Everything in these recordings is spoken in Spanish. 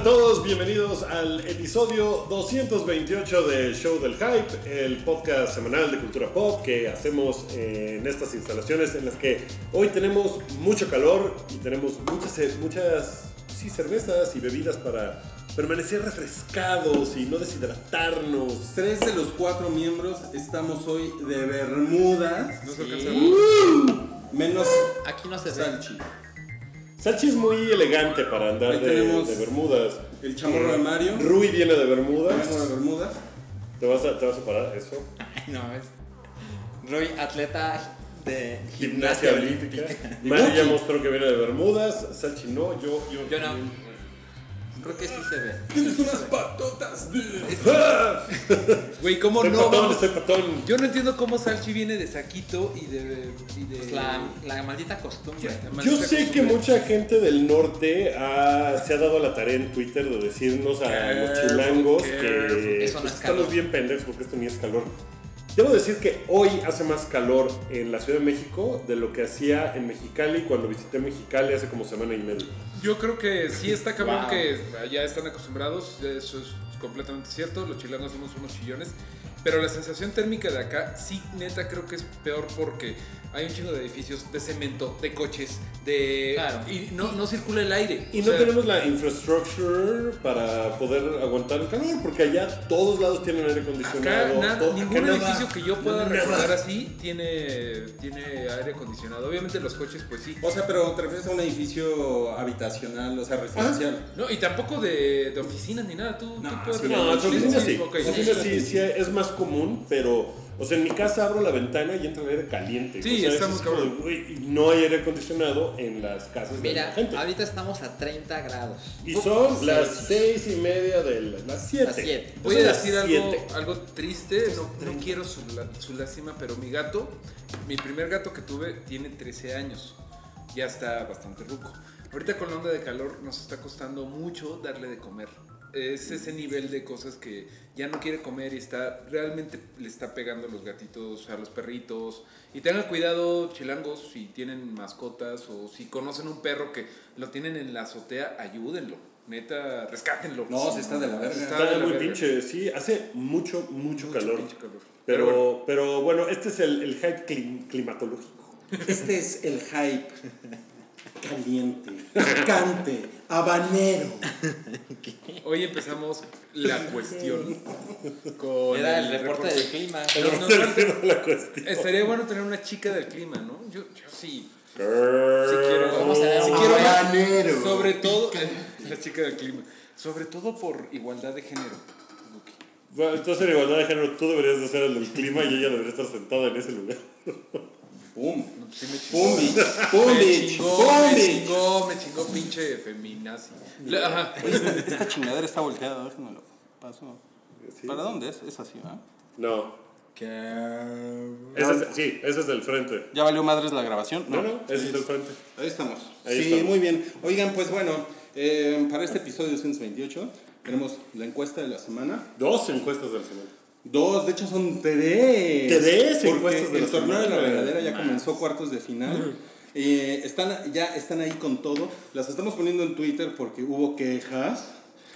A todos, bienvenidos al episodio 228 de Show del Hype, el podcast semanal de cultura pop que hacemos en estas instalaciones en las que hoy tenemos mucho calor y tenemos muchas, muchas sí, cervezas y bebidas para permanecer refrescados y no deshidratarnos. Tres de los cuatro miembros estamos hoy de Bermudas. No se alcanza a Uh, menos Aquí no se ve. Salchi. Sachi es muy elegante para andar de, Bermudas. el chamorro de Mario. Rui viene de Bermudas. Vengo de Bermudas. ¿Te vas, a, ¿Te vas a parar eso? Ay, no, es. Roy, atleta de Gimnasia olímpica. Mario ya mostró que viene de Bermudas. Sachi no, yo. Yo, Yo no. Creo que sí se ve. Tienes unas patotas de... Güey, ¿cómo Estoy no? patón, vamos- estoy patón. Yo no entiendo cómo Salchi viene de saquito y de. Y de Pues la, la maldita costumbre. La Yo sé que mucha gente del norte ha- se ha dado la tarea en Twitter de decirnos a los chilangos que no pues, es estamos bien pendejos porque esto ni es calor. Debo decir que hoy hace más calor en la Ciudad de México de lo que hacía en Mexicali cuando visité Mexicali hace como semana y media. Yo creo que sí está cabrón Wow. que ya están acostumbrados, eso es completamente cierto, los chilangos somos unos chillones, pero la sensación térmica de acá sí neta creo que es peor porque hay un chingo de edificios, de cemento, de coches, de... Claro. Y no, no circula el aire. Y o no sea, tenemos la infrastructure para poder aguantar el calor, porque allá todos lados tienen aire Acá acondicionado. nada- todo- ningún acá nada. edificio que yo pueda Nada. recordar así tiene, tiene aire acondicionado. Obviamente los coches pues sí. O sea, pero te refieres a un edificio habitacional, o sea, residencial. No, y tampoco de, de oficinas ni nada. Tú, tú No, puedes sí, No, en su oficina sí. sí, sí, es más común, pero. O sea, en mi casa abro la ventana y entra el aire caliente. Sí, o sea, estamos es como de, no hay aire acondicionado en las casas de Mira, la gente. ahorita estamos a 30 grados. Y son Sí. las seis y media de la- las siete. Las siete. Voy Son a decir algo, algo triste, no, no quiero su, la- su lástima, pero mi gato, mi primer gato que tuve tiene 13 años, ya está bastante ruco. Ahorita con la onda de calor nos está costando mucho darle de comer. Es ese nivel de cosas que ya no quiere comer y está realmente le está pegando a los gatitos, a los perritos. Y tengan cuidado, chilangos, si tienen mascotas o si conocen un perro que lo tienen en la azotea, ayúdenlo. Neta, rescátenlo. No, se está de la verga. Está Está de la muy verga. pinche, sí, hace mucho, mucho, Mucho calor. pinche calor. Pero, Pero pero, bueno. este es el, el hype clim- climatológico. Este es el hype caliente, picante, habanero. Hoy empezamos la cuestión con Era el reporte del clima. Pero No la cuestión. estaría bueno tener una chica del clima, ¿no? Yo, yo sí. Girl. Sí quiero. Vamos a ver un quiero habanero. sobre todo la chica del clima. Sobre todo por igualdad de género. Bueno, entonces en igualdad de género tú deberías de ser el del clima y ella debería estar sentada en ese lugar. Pum. Sí me chingó. Pum. Pum, Me chingó, Pum, me chingó, me chingó pinche feminazi. La-. Esta chingadera está volteada, déjenmelo. Paso. Sí. ¿Para dónde es? Es así, ¿verdad? No. Ese es, sí, ese es del frente. ¿Ya valió madres la grabación? No, no, ese es del frente. Ahí estamos. Ahí sí, estamos. muy bien. Oigan, pues bueno, eh, para este episodio 228 tenemos la encuesta de la semana. Dos encuestas del semana. Dos, de hecho son tres. Tres Porque de el torneo de la semana. regadera ya comenzó cuartos de final. Eh, están, ya están ahí con todo. Las estamos poniendo en Twitter porque hubo quejas.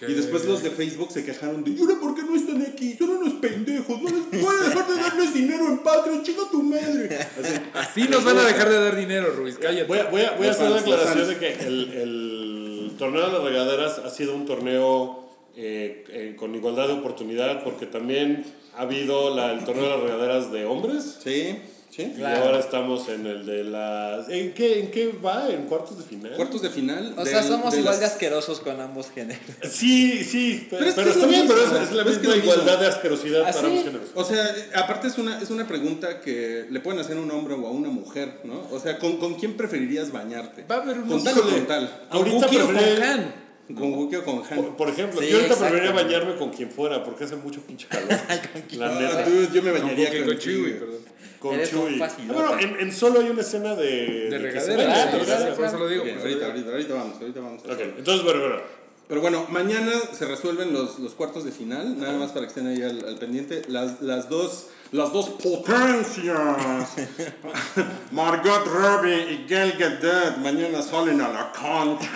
Y después los de Facebook se quejaron de, ¿y ahora por qué no están aquí? Son unos pendejos. No les voy a dejar de darles dinero en Patreon. Chica tu madre. Así. Así nos van a dejar de dar dinero, Ruiz. Cállate. Voy a, voy a, voy a Los hacer la aclaración de que el, el torneo de las regaderas ha sido un torneo eh, eh, con igualdad de oportunidad porque también ha habido la, el torneo de las regaderas de hombres. Sí, sí. Y ahora estamos en el de las... ¿En qué, ¿En qué va? ¿En cuartos de final? Cuartos de final. O sea, somos de igual las- de asquerosos con ambos géneros. Sí, sí, pero, Pero es que pero es está bien, mismo, pero es, la es que misma es mismo. igualdad de asquerosidad ¿Ah, para sí? ambos géneros. O sea, aparte es una, es una pregunta que le pueden hacer a un hombre o a una mujer, ¿no? O sea, ¿con, con quién preferirías bañarte? Va a haber ¿Con unos- tal o con tal? ¿Con Ahorita con prefiero- ¿Con Wookie o con Han? Por, por ejemplo, Sí, yo ahorita preferiría bañarme con quien fuera porque hace mucho pinche calor. la Ah, neta. dude, yo me bañaría con, con Chewie, perdón. Con Eres Chewie. Ah, bueno, en, en solo hay una escena de. De regadera, Ah, ¿no? regadera, por eso lo digo. Bien, lo ahorita, ahorita, ahorita vamos, ahorita vamos. Ok, entonces, bueno, bueno. Pero bueno, mañana se resuelven los, los cuartos de final, nada más para que estén ahí al, al pendiente. Las, las dos las dos potencias, Margot Robbie y Gal Gadot, mañana salen a la cancha.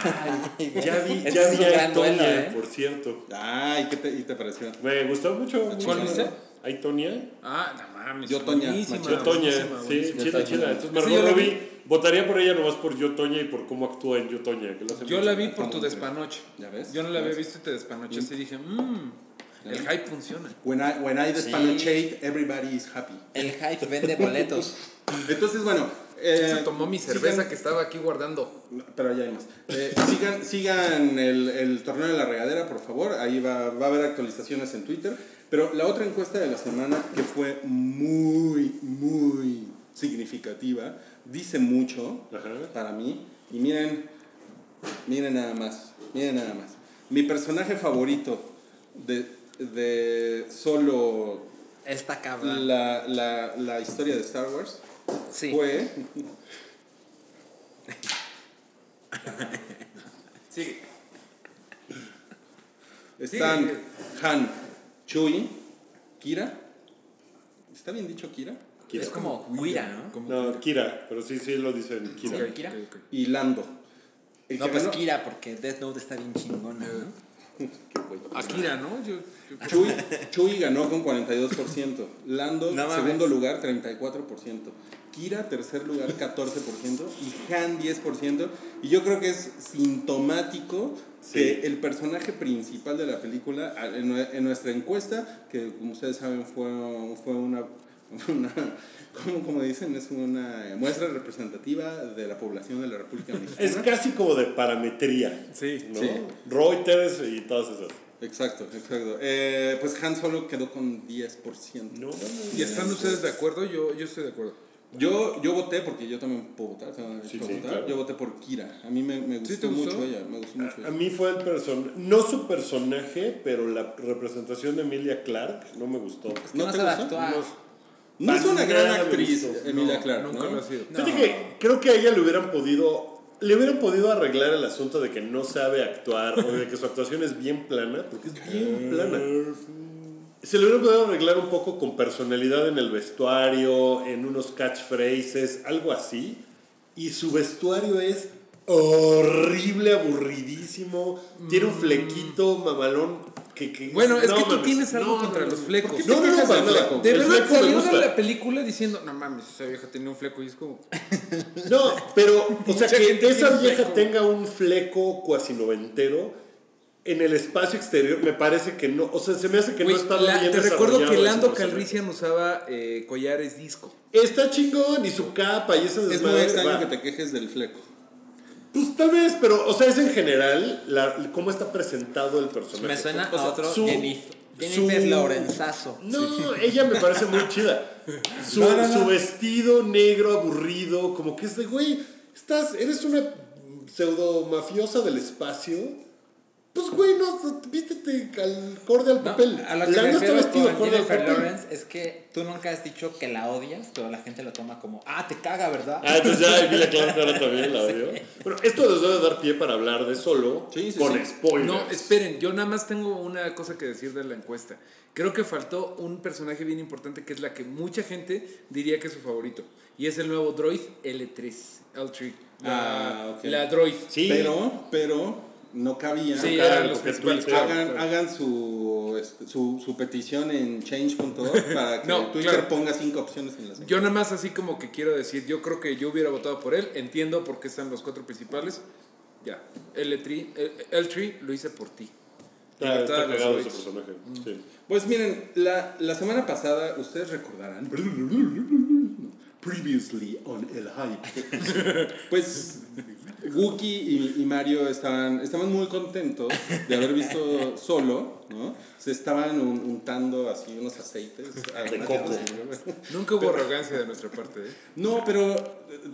Ya vi, ya es vi un a gran duelo, Tonya, ¿eh? por cierto. Ay, ¿qué te, y te pareció? Me gustó mucho. ¿Cuál viste? ¿Hay Tonya? Ah, no mames. Yo, Toña, buenísima. Yo Toña, buenísima, sí, buenísima. chida, chida. Entonces Margot. Robbie, votaría por ella nomás por Yo Toña y por cómo actúa en Yo Toña. que Yo la vi por tu despanoche. ¿Ya ves? Yo no la había visto y te despanoche. Así dije, mmm, el hype funciona. When I, when I Sí. despanochate, everybody is happy. El hype vende boletos. Entonces, bueno. eh, Se tomó mi cerveza sigan- que estaba aquí guardando. Pero ya hay más. Eh, sigan sigan el, el torneo de la regadera, por favor. Ahí va, va a haber actualizaciones en Twitter. Pero la otra encuesta de la semana, que fue muy, muy significativa, dice mucho Ajá. para mí. Y miren, miren nada más, miren nada más. Mi personaje favorito de, de solo Esta cabra. la, la, la historia de Star Wars Sí. fue... Sí. Están Sí. Han, Chewie, Kira. ¿Está bien dicho Kira? Kira. Es como Guira, ¿no? Como No, Kira, pero sí, sí lo dicen Kira. Kira. Y Lando. El No, pues ganó- Kira, porque Death Note está bien chingona, ¿no? Akira, ¿no? Yo, yo- Chewie, Chewie ganó con 42%. Lando, No segundo lugar, 34%. Kira, tercer lugar, 14%. Y Han, 10%. Y yo creo que es sintomático que el personaje principal de la película, en nuestra encuesta, que como ustedes saben fue, fue una, una ¿cómo, cómo dicen? Es una muestra representativa de la población de la República Mexicana. Es casi como de parametría. Sí. ¿no? Sí. Reuters y todas esas. Exacto, exacto. Eh, pues Han Solo quedó con 10%. No, ¿Y están ustedes de acuerdo? Yo, yo estoy de acuerdo. Yo, yo voté, porque yo también puedo votar, Sí, a sí, votar. claro. Yo voté por Kira. A mí me, me gustó, ¿Sí gustó? mucho ella, me gustó mucho A ella. mí fue el personaje, no su personaje, pero la representación de Emilia Clark no me gustó. Que ¿No no te sabe gustó? No es una gran actriz. Emilia Clarke, Nunca ¿no? lo ha sido. Fíjate que creo que a ella le hubieran podido, le hubieran podido arreglar el asunto de que no sabe actuar o de que su actuación es bien plana, porque es bien plana. Se le hubiera podido arreglar un poco con personalidad en el vestuario, en unos catchphrases, algo así. Y su vestuario es horrible, aburridísimo. Tiene un flequito mamalón que... que Bueno, es que tú mames, tienes algo no, contra no, los flecos. ¿Por qué No, no, no, fleco? De El verdad salió de la película diciendo, no mames, esa vieja tenía un fleco y es como... No, pero, o sea, que esa vieja fleco. tenga un fleco cuasi noventero en el espacio exterior, me parece que no, o sea, se me hace que Güey, no está la- bien te recuerdo que Lando. Calrissian usaba eh, collares disco. Está chingón y su capa y esa Es muy extraño va. que te quejes del fleco. Pues tal vez, pero, o sea, es en general la, cómo está presentado el personaje. Me suena O sea, a otro su- Jennifer, Jennifer su- Lorenzazo. No, ella me parece muy chida. Su, No, no, no. su vestido negro, aburrido, como que es de, güey, estás, eres una pseudo mafiosa del espacio. Pues, güey, no, vístete acorde al No, papel. a lo que me Lando está vestido acorde al papel. Lawrence es que tú nunca has dicho que la odias, pero la gente lo toma como, ah, te caga, ¿verdad? Ah, entonces ya Emilia Clarke ahora también la odio. Bueno, esto les debe dar pie para hablar de solo Sí, sí, con sí. spoilers. No, esperen, yo nada más tengo una cosa que decir de la encuesta. Creo que faltó un personaje bien importante que es la que mucha gente diría que es su favorito. Y es el nuevo droid L3. L3. La, Ah, ok. la droid. Sí, Pero, pero, no cabía. Sí, eran los principales. Hagan, claro. hagan su, este, su, su petición en change.org para que No, Twitter claro. ponga cinco opciones en las Yo nada más así como que quiero decir, yo creo que yo hubiera votado por él, entiendo por qué están los cuatro principales. Ya, L3, el, L3 lo hice por ti. está, Libertad está ese personaje. Sí. Pues miren, la, la semana pasada, ustedes recordarán. Previously on El Hype. pues Wookie y, y Mario estaban, estaban muy contentos de haber visto solo, ¿no? Se estaban un- untando así unos aceites. De coco. Nunca hubo arrogancia de nuestra parte, ¿eh? No, pero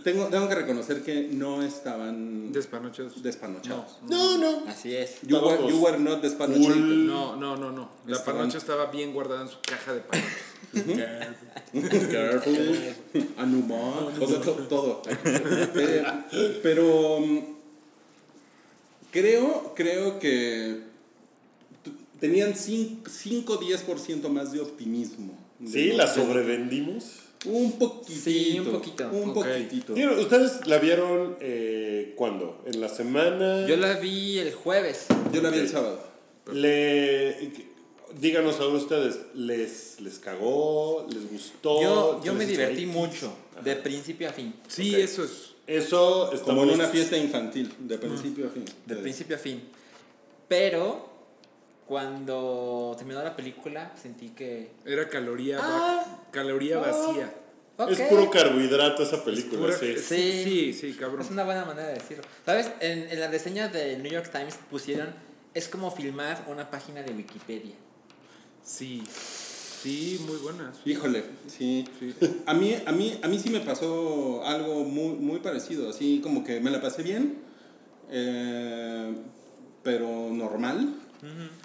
tengo, tengo que reconocer que no estaban Despanochados. despanochados. No, no. Así es. You, were, Estábamos you were not despanochated. full. No, no, no, no. La Estaban- panocha estaba bien guardada en su caja de panochas. Careful. Anumon. O sea, to- todo. Eh, pero mm, creo, creo que tenían 5-10% más de optimismo. Sí, la sobrevendimos. Un poquitito. Sí, un poquito. Un Ok. poquitito. ¿Ustedes la vieron eh, cuándo? ¿En la semana? Yo la vi el jueves. Yo la vi el sábado. Le... Díganos ahora ustedes, ¿les, ¿les cagó? ¿Les gustó? Yo, yo ¿Se me divertí mucho, de principio a fin. Sí, eso es. Eso estamos... Como en una fiesta infantil, de principio a fin. De principio a fin. Pero cuando terminó la película sentí que... Era caloría, Ah. va- caloría vacía. ok, Es puro carbohidrato esa película, Pura- sí. sí, sí, sí, cabrón. Es una buena manera de decirlo. ¿Sabes? En, en la reseña del New York Times pusieron... Es como filmar una página de Wikipedia. Sí, sí, muy buenas. Híjole, sí. Sí. A mí, a, mí, a mí sí me pasó algo muy, muy parecido, así como que me la pasé bien, eh, pero normal.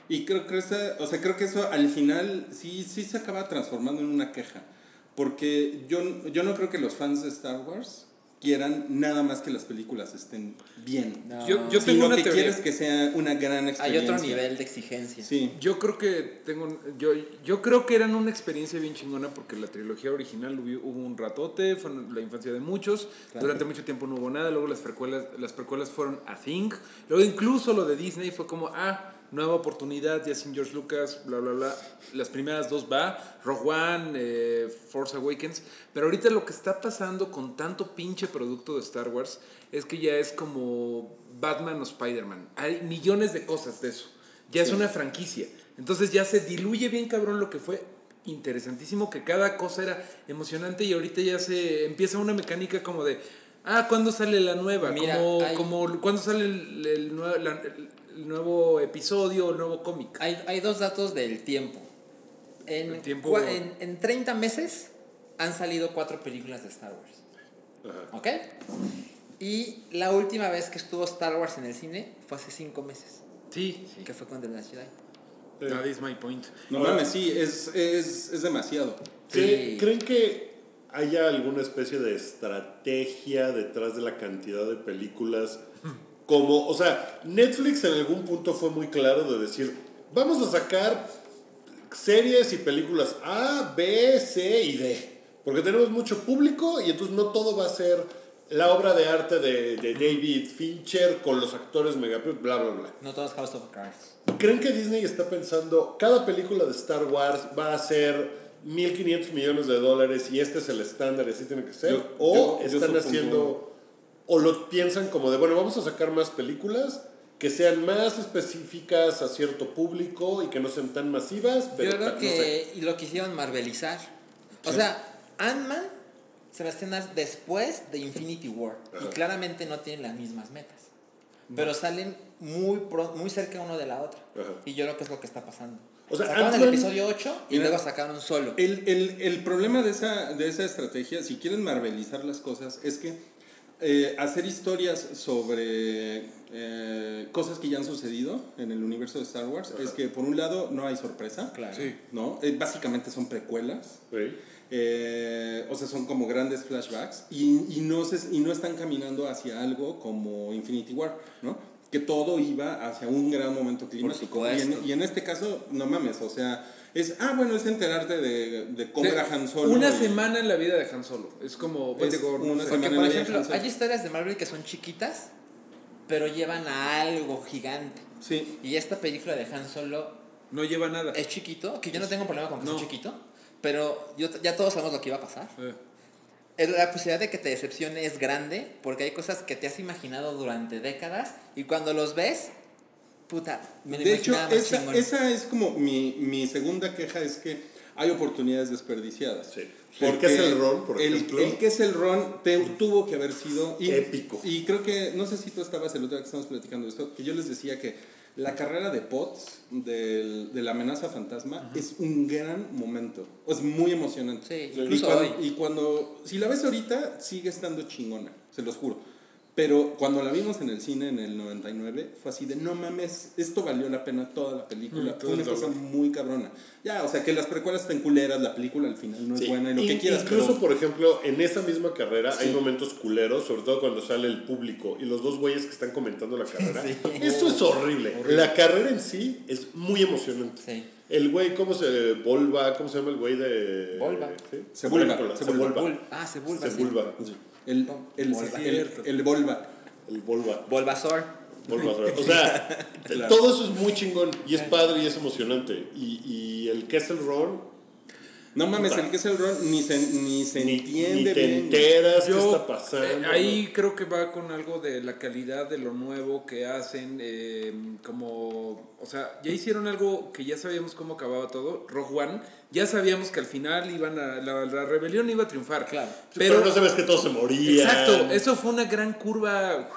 Y creo que, esa- o sea, creo que eso al final sí, sí se acaba transformando en una queja. Porque yo, yo no creo que los fans de Star Wars quieran nada más que las películas estén bien. No. Yo, yo Sino tengo una que teoría. quieres que sea una gran Hay experiencia. otro nivel de exigencia. Sí. Yo creo que tengo yo, yo creo que eran una experiencia bien chingona porque la trilogía original hubo, hubo un ratote, fue la infancia de muchos, durante mucho tiempo no hubo nada, luego las precuelas, las precuelas fueron a thing, luego incluso lo de Disney fue como, ah, nueva oportunidad, ya sin George Lucas, bla, bla, bla. Las primeras dos va, Rogue One, eh, Force Awakens, pero ahorita lo que está pasando con tanto pinche producto de Star Wars es que ya es como Batman o Spider-Man. Hay millones de cosas de eso. Ya es una franquicia. Entonces ya se diluye bien cabrón lo que fue interesantísimo, que cada cosa era emocionante y ahorita ya se empieza una mecánica como de, ah, ¿cuándo sale la nueva? Mira, como, hay- como, ¿cuándo sale el, el nue- la- el nuevo episodio, el nuevo cómic? Hay, hay dos datos del tiempo. En, El tiempo- cua- en, en 30 meses han salido cuatro películas de Star Wars. Ajá. ¿Ok? Y la última vez que estuvo Star Wars en el cine fue hace cinco meses. Sí, Que fue con The Last Jedi. that is my point. No Ahora- mames, sí, es, es, es demasiado. ¿Cree- Sí. ¿Creen que haya alguna especie de estrategia detrás de la cantidad de películas? Como, o sea, Netflix en algún punto fue muy claro de decir, vamos a sacar series y películas A, B, C y D. Porque tenemos mucho público y entonces no todo va a ser la obra de arte de, de David Fincher con los actores mega, bla, bla, bla. No todos House of Cards. ¿Creen que Disney está pensando, cada película de Star Wars va a ser 1.500 millones de dólares y este es el estándar y así tiene que ser? Yo- ¿O yo- yo están supongo- haciendo, o lo piensan como de, bueno, vamos a sacar más películas que sean más específicas a cierto público y que no sean tan masivas? Pero Yo creo no que sé. y lo quisieron marvelizar. O sea, Ant-Man se va a estrenar después de Infinity War. Y claramente no tienen las mismas metas. Pero salen muy, pro- muy cerca uno de la otra. Ajá. Y yo creo que es lo que está pasando. O sea, sacaron el episodio 8 y Mira, luego sacaron solo. El, el, el problema de esa, de esa estrategia, si quieren marvelizar las cosas, es que eh, hacer historias sobre eh, cosas que ya han sucedido en el universo de Star Wars es que, por un lado, no hay sorpresa. Claro. Sí. ¿no? Eh, básicamente son precuelas. Sí. Eh, o sea, son como grandes flashbacks y, y, no se, y no están caminando hacia algo como Infinity War, ¿no? Que todo iba hacia un gran momento climático. Y en, y en este caso, no mames, o sea, es, ah, bueno, es enterarte de, de cómo De- era Han Solo. Una y- semana en la vida de Han Solo. Es como, pues, Es digo, no una. Porque, por ejemplo, hay historias de Marvel que son chiquitas, pero llevan a algo gigante. Sí, Y esta película de Han Solo no lleva nada. es chiquito, que yo no tengo problema con que No. sea chiquito, pero yo, ya todos sabemos lo que iba a pasar. Eh, La posibilidad de que te decepcione es grande porque hay cosas que te has imaginado durante décadas y cuando los ves, puta, me lo de hecho, más esa, esa es como mi, mi segunda queja, es que hay oportunidades desperdiciadas. Sí. El Porque Kessel Run, por el- ejemplo. El, Kessel Run te- tuvo que haber sido y- Épico. Y creo que, no sé si tú estabas el otro día que estábamos platicando de esto, que yo les decía que la carrera de Potts del- de la amenaza fantasma es un gran momento. Es muy emocionante. Sí, y, cuando, hoy. y cuando, si la ves ahorita, sigue estando chingona, se los juro. Pero cuando la vimos en el cine en el 99, fue así de no mames, esto valió la pena toda la película. Mm, fue una cosa muy cabrona. Ya, o sea, que las precuelas estén culeras, la película al final no es Sí. buena y lo que quieras. Incluso, pero- por ejemplo, en esa misma carrera hay Sí. momentos culeros, sobre todo cuando sale el público y los dos güeyes que están comentando la carrera. Eso es horrible. La carrera en sí es muy emocionante. Sí. El güey, ¿cómo se volva? ¿Cómo se llama el güey de. Volva. ¿sí? Sebulba, Sebulba. Sebulba. Sebulba. Ah, se vuelve así. Sebulba. El, el, Volva. el, el Volva. El Volva. Volvazor. Volva. O sea, Claro. todo eso es muy chingón y es padre y es emocionante. Y, y el Kessel Run, No mames, el que es el Ron ni se, ni se ni, entiende ni te bien. enteras qué Yo, está pasando. eh, ahí creo que va con algo de la calidad de lo nuevo que hacen, eh, como, o sea, ya hicieron algo que ya sabíamos cómo acababa todo, Rogue One, ya sabíamos que al final iban a, la, la rebelión iba a triunfar, Claro. pero, pero, no sabes que todos se morían. exacto, eso fue una gran curva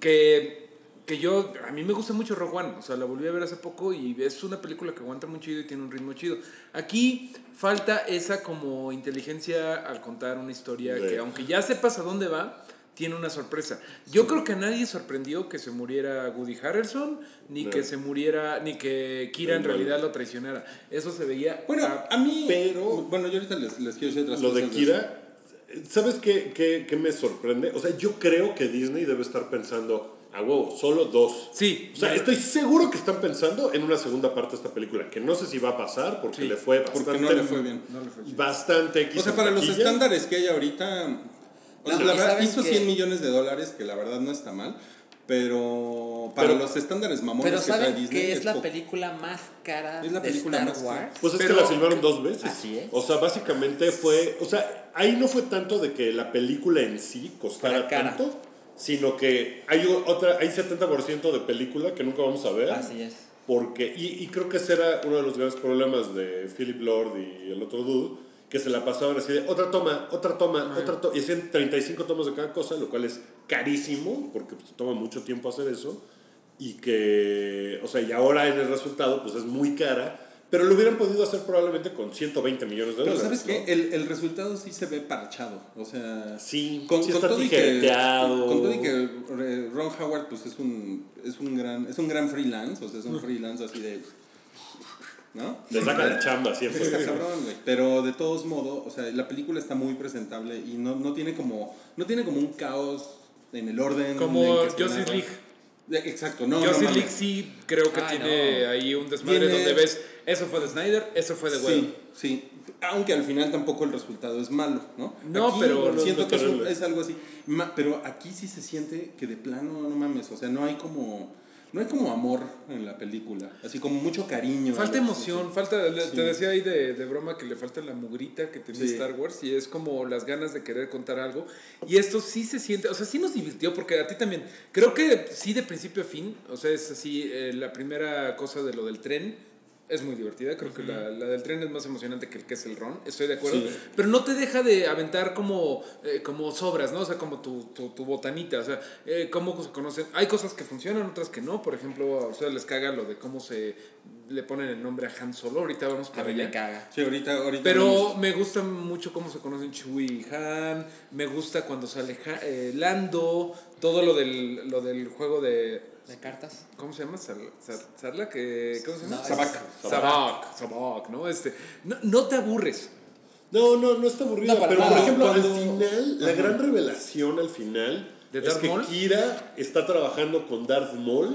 que, que yo, a mí me gusta mucho Rogue One, o sea, la volví a ver hace poco y es una película que aguanta muy chido y tiene un ritmo chido. Aquí falta esa como inteligencia al contar una historia Sí. que aunque ya sepas a dónde va, tiene una sorpresa. Yo creo que a nadie sorprendió que se muriera Woody Harrelson, ni No. que se muriera, ni que Kira en no. realidad lo traicionara. Eso se veía. Bueno, a- a mí. pero- Bueno, yo ahorita les, les quiero decir otras Lo cosas. de Kira, ¿sabes qué, qué, qué me sorprende? O sea, yo creo que Disney debe estar pensando, a huevo, solo dos. Sí, O sea, estoy seguro que están pensando en una segunda parte de esta película, que no sé si va a pasar porque Sí, le fue Porque bastante, no le fue bien. no le fue chido. bastante X O sea, para los estándares que hay ahorita. La y verdad, ¿saben hizo qué? 100 millones de dólares, que la verdad no está mal. Pero para Pero- los estándares mamones Pero que trae ¿saben Disney. que es la poco. película más cara Es la de película Star más cara. Wars? Pues es Pero- que la filmaron dos veces. Así es. O sea, básicamente fue. O sea, ahí no fue tanto de que la película en sí costara tanto, sino que hay otra, hay 70% de película que nunca vamos a ver. Así es. Porque, y, y creo que ese era uno de los grandes problemas de Philip Lord y el otro dude, que se la pasaban así de otra toma, otra toma, otra toma, y hacían 35 tomas de cada cosa, lo cual es carísimo, porque pues, toma mucho tiempo hacer eso, y que, o sea, y ahora en el resultado, pues es muy cara, pero lo hubieran podido hacer probablemente con 120 millones de Pero dólares. ¿sabes ¿no? qué? El, el resultado sí se ve parchado. O sea. Sí, Con, sí con está todo y que, con todo y que Ron Howard pues es un, es un gran es un gran freelance, o sea, es un freelance así de ¿no? Le saca la chamba siempre. Está cabrón, güey. Pero de todos modos, o sea, la película está muy presentable y no, no tiene como no tiene como un caos en el orden Como Justice. League. Eh, Exacto, no, no Justice mames. League sí creo que tiene no. ahí un desmadre Tiene- donde ves, eso fue de Snyder, eso fue de Whedon. Sí, sí. Aunque al final tampoco el resultado es malo, ¿no? No, Aquí pero no- siento no que es, es algo así. Ma- pero aquí sí se siente que de plano, no mames, o sea, no hay como no hay como amor en la película, así como mucho cariño. Falta emoción, falta, Sí. te decía ahí de, de broma que le falta la mugrita que tenía Sí. Star Wars y es como las ganas de querer contar algo. Y esto sí se siente, o sea, sí nos divirtió porque a ti también, creo que sí de principio a fin, o sea, es así, eh, la primera cosa de lo del tren es muy divertida, creo que la, la del tren es más emocionante que el que es el ron, estoy de acuerdo, Sí. pero no te deja de aventar como, eh, como sobras, ¿no? O sea, como tu, tu, tu botanita, o sea, eh, cómo se conocen, hay cosas que funcionan, otras que no, por ejemplo, a ustedes les caga lo de cómo se le ponen el nombre a Han Solo, ahorita vamos A para allá. caga. Sí, ahorita, ahorita Pero vamos- me gusta mucho cómo se conocen Chewie y Han. Me gusta cuando sale Ha- eh, Lando. Todo lo del, lo del juego de. ¿De cartas? ¿Cómo se llama? Sar- Sar- ¿Sarla? que ¿Cómo se llama? No, Sabak. Sabak. Sabak, ¿no? Este, no, no te aburres. No, no, no está aburrida. No, pero por nada. ejemplo, Cuando- al final, la gran revelación al final ¿De es Darth que Maul? Kira está trabajando con Darth Maul.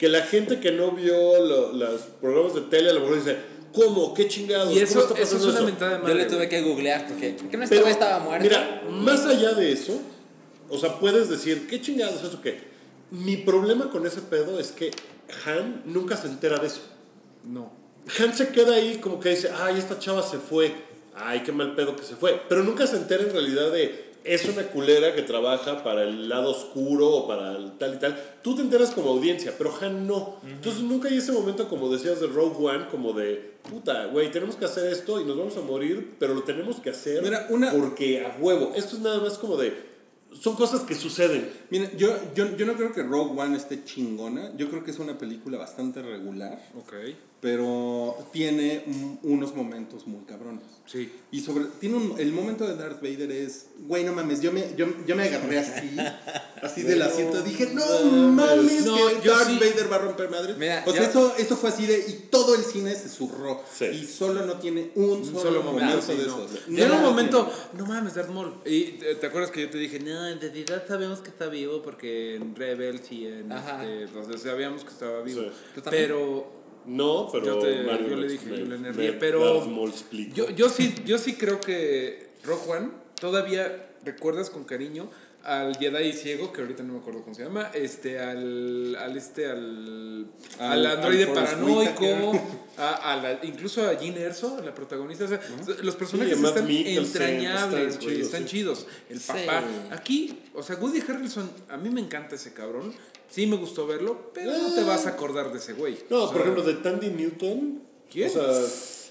Que la gente que no vio lo- los programas de tele a lo mejor dice, ¿cómo? ¿Qué chingados? Y eso, ¿Cómo está eso es eso? mentada de Yo madre. le güey. tuve que googlear porque ¿qué no Pero, güey estaba muerto? Mira, más allá de eso, o sea, puedes decir, ¿qué chingados es eso que? Mi problema con ese pedo es que Han nunca se entera de eso. No. Han se queda ahí como que dice, ay, esta chava se fue. Ay, qué mal pedo que se fue. Pero nunca se entera en realidad de, es una culera que trabaja para el lado oscuro o para el tal y tal. Tú te enteras como audiencia, pero Han no. Entonces nunca hay ese momento, como decías de Rogue One, como de, puta, güey, tenemos que hacer esto y nos vamos a morir, pero lo tenemos que hacer Mira, una- porque a huevo. Esto es nada más como de, son cosas que suceden. Mira, yo, yo, yo no creo que Rogue One esté chingona. Yo creo que es una película bastante regular. Ok, Pero tiene un- unos momentos muy cabrones. sí. Y sobre. Tiene un, el momento de Darth Vader es. Güey, no mames. Yo me, yo, yo me agarré así. así del asiento. Dije, no mames. No, que Darth sí. Vader va a romper madre. Mira, o sea, ya- eso, eso fue así de. Y todo el cine se zurró. Sí. Y solo no tiene un, solo, solo momento, sí, de no. esos. Y en un No, momento, no mames, Darth Maul. Y eh, te acuerdas que yo te dije, no, en realidad sabemos que está vivo porque en Rebels y en. Ajá. Este, sea, sabíamos que estaba vivo. Pero No, pero Yo te- Mario yo le dije, me- yo le me- nervié, pero-. Yo, yo sí, yo sí creo que Rogue One todavía recuerdas con cariño al Jedi ciego, que ahorita no me acuerdo cómo se llama, este, al, al este, al, al, Al- androide al paranoico, a, a la- incluso a Jean Erso, la protagonista, o sea, los personajes Sí, están Mikkelsen, entrañables, están güey, chidos, están sí. chidos. El Sí. papá, aquí, o sea, Woody Harrelson, a mí me encanta ese cabrón, sí me gustó verlo, pero no te vas a acordar de ese güey. No, O sea, por ejemplo, de Tandy Newton. ¿Quién? O sea,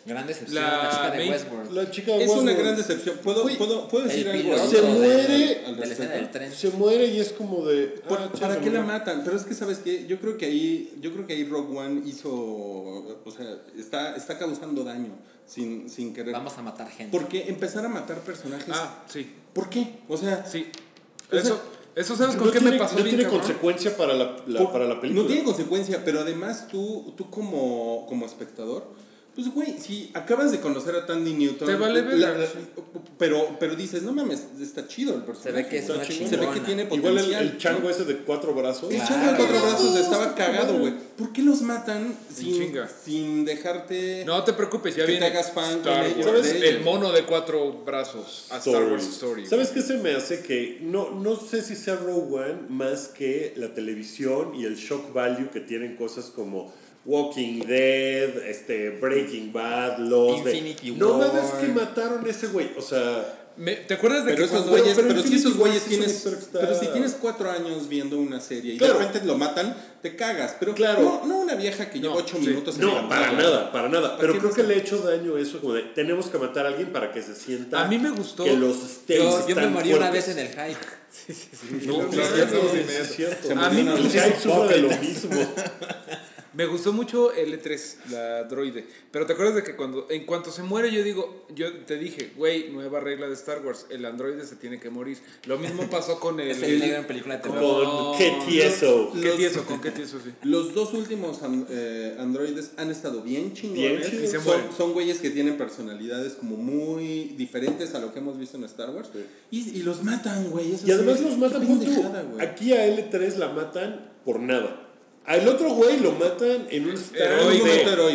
Gran decepción, La la, chica de main- Westworld. la chica de Es una Westworld gran decepción. ¿Puedo, Güey, puedo, puedo decir algo? Se muere del tren. se muere y es como de. Por- ah, ¿Para qué la matan? Pero es que, ¿sabes qué? Yo creo que ahí, yo creo que ahí Rogue One hizo, o sea, está, está causando daño sin, sin querer. Vamos a matar gente. Porque empezar a matar personajes, Ah, sí, ¿por qué? O sea, sí. O sea, Eso, ¿sabes con No qué tiene, me pasó no bien, tiene cabrón? consecuencia para la, la- para la película. no tiene consecuencia, pero además tú, tú como, como espectador, pues güey, si acabas de conocer a Tandy Newton, Te vale la- verga, la- sí. pero, pero dices, no mames, está chido el personaje. Se ve que es una. Se ve que tiene Igual potencial. el, el chango ese de cuatro brazos. El chango de cuatro brazos estaba cagado, güey. ¿Por qué los matan sin, sin dejarte... No te preocupes, ya Que te viene hagas fan Star con ellos, Wars, de el mono de cuatro brazos a Star Story. Wars Story. ¿Sabes qué se me hace? Que no, no sé si sea Rogue One más que la televisión y el shock value que tienen cosas como Walking Dead, este, Breaking Bad, Lost. de, Infinity no War. mames que mataron a ese güey. O sea, Me- ¿Te acuerdas de Pero que esos güeyes, pero pero, si esos güeyes tienes, está- pero si tienes cuatro años viendo una serie y Claro. de repente lo matan, te cagas. Pero Claro. no, no una vieja que No, lleva ocho sí. minutos en no, para nada, para nada. Pero creo no que le he hecho daño eso, como de tenemos que matar a alguien para que se sienta. A mí me gustó. Que los Yo, yo me morí una vez en el hype. No, sí, sí, sí, es cierto. Se A mí me El gustó- hype sufre de lo mismo. Me gustó mucho L3, la droide. Pero te acuerdas de que cuando en cuanto se muere yo digo, yo te dije, güey, nueva regla de Star Wars, el androide se tiene que morir. Lo mismo pasó con el... El en película de terror. Con qué tieso. ¿Qué tieso? ¿Con qué tieso? Sí. Los dos últimos an- eh, androides han estado bien chingones. Bien chidos. Y se son, mueren. son güeyes que tienen personalidades como muy diferentes a lo que hemos visto en Star Wars. Y, y los matan, güey. Eso Y además sí, los matan güey. Aquí a L3 la matan por nada. Al otro güey lo matan en un stand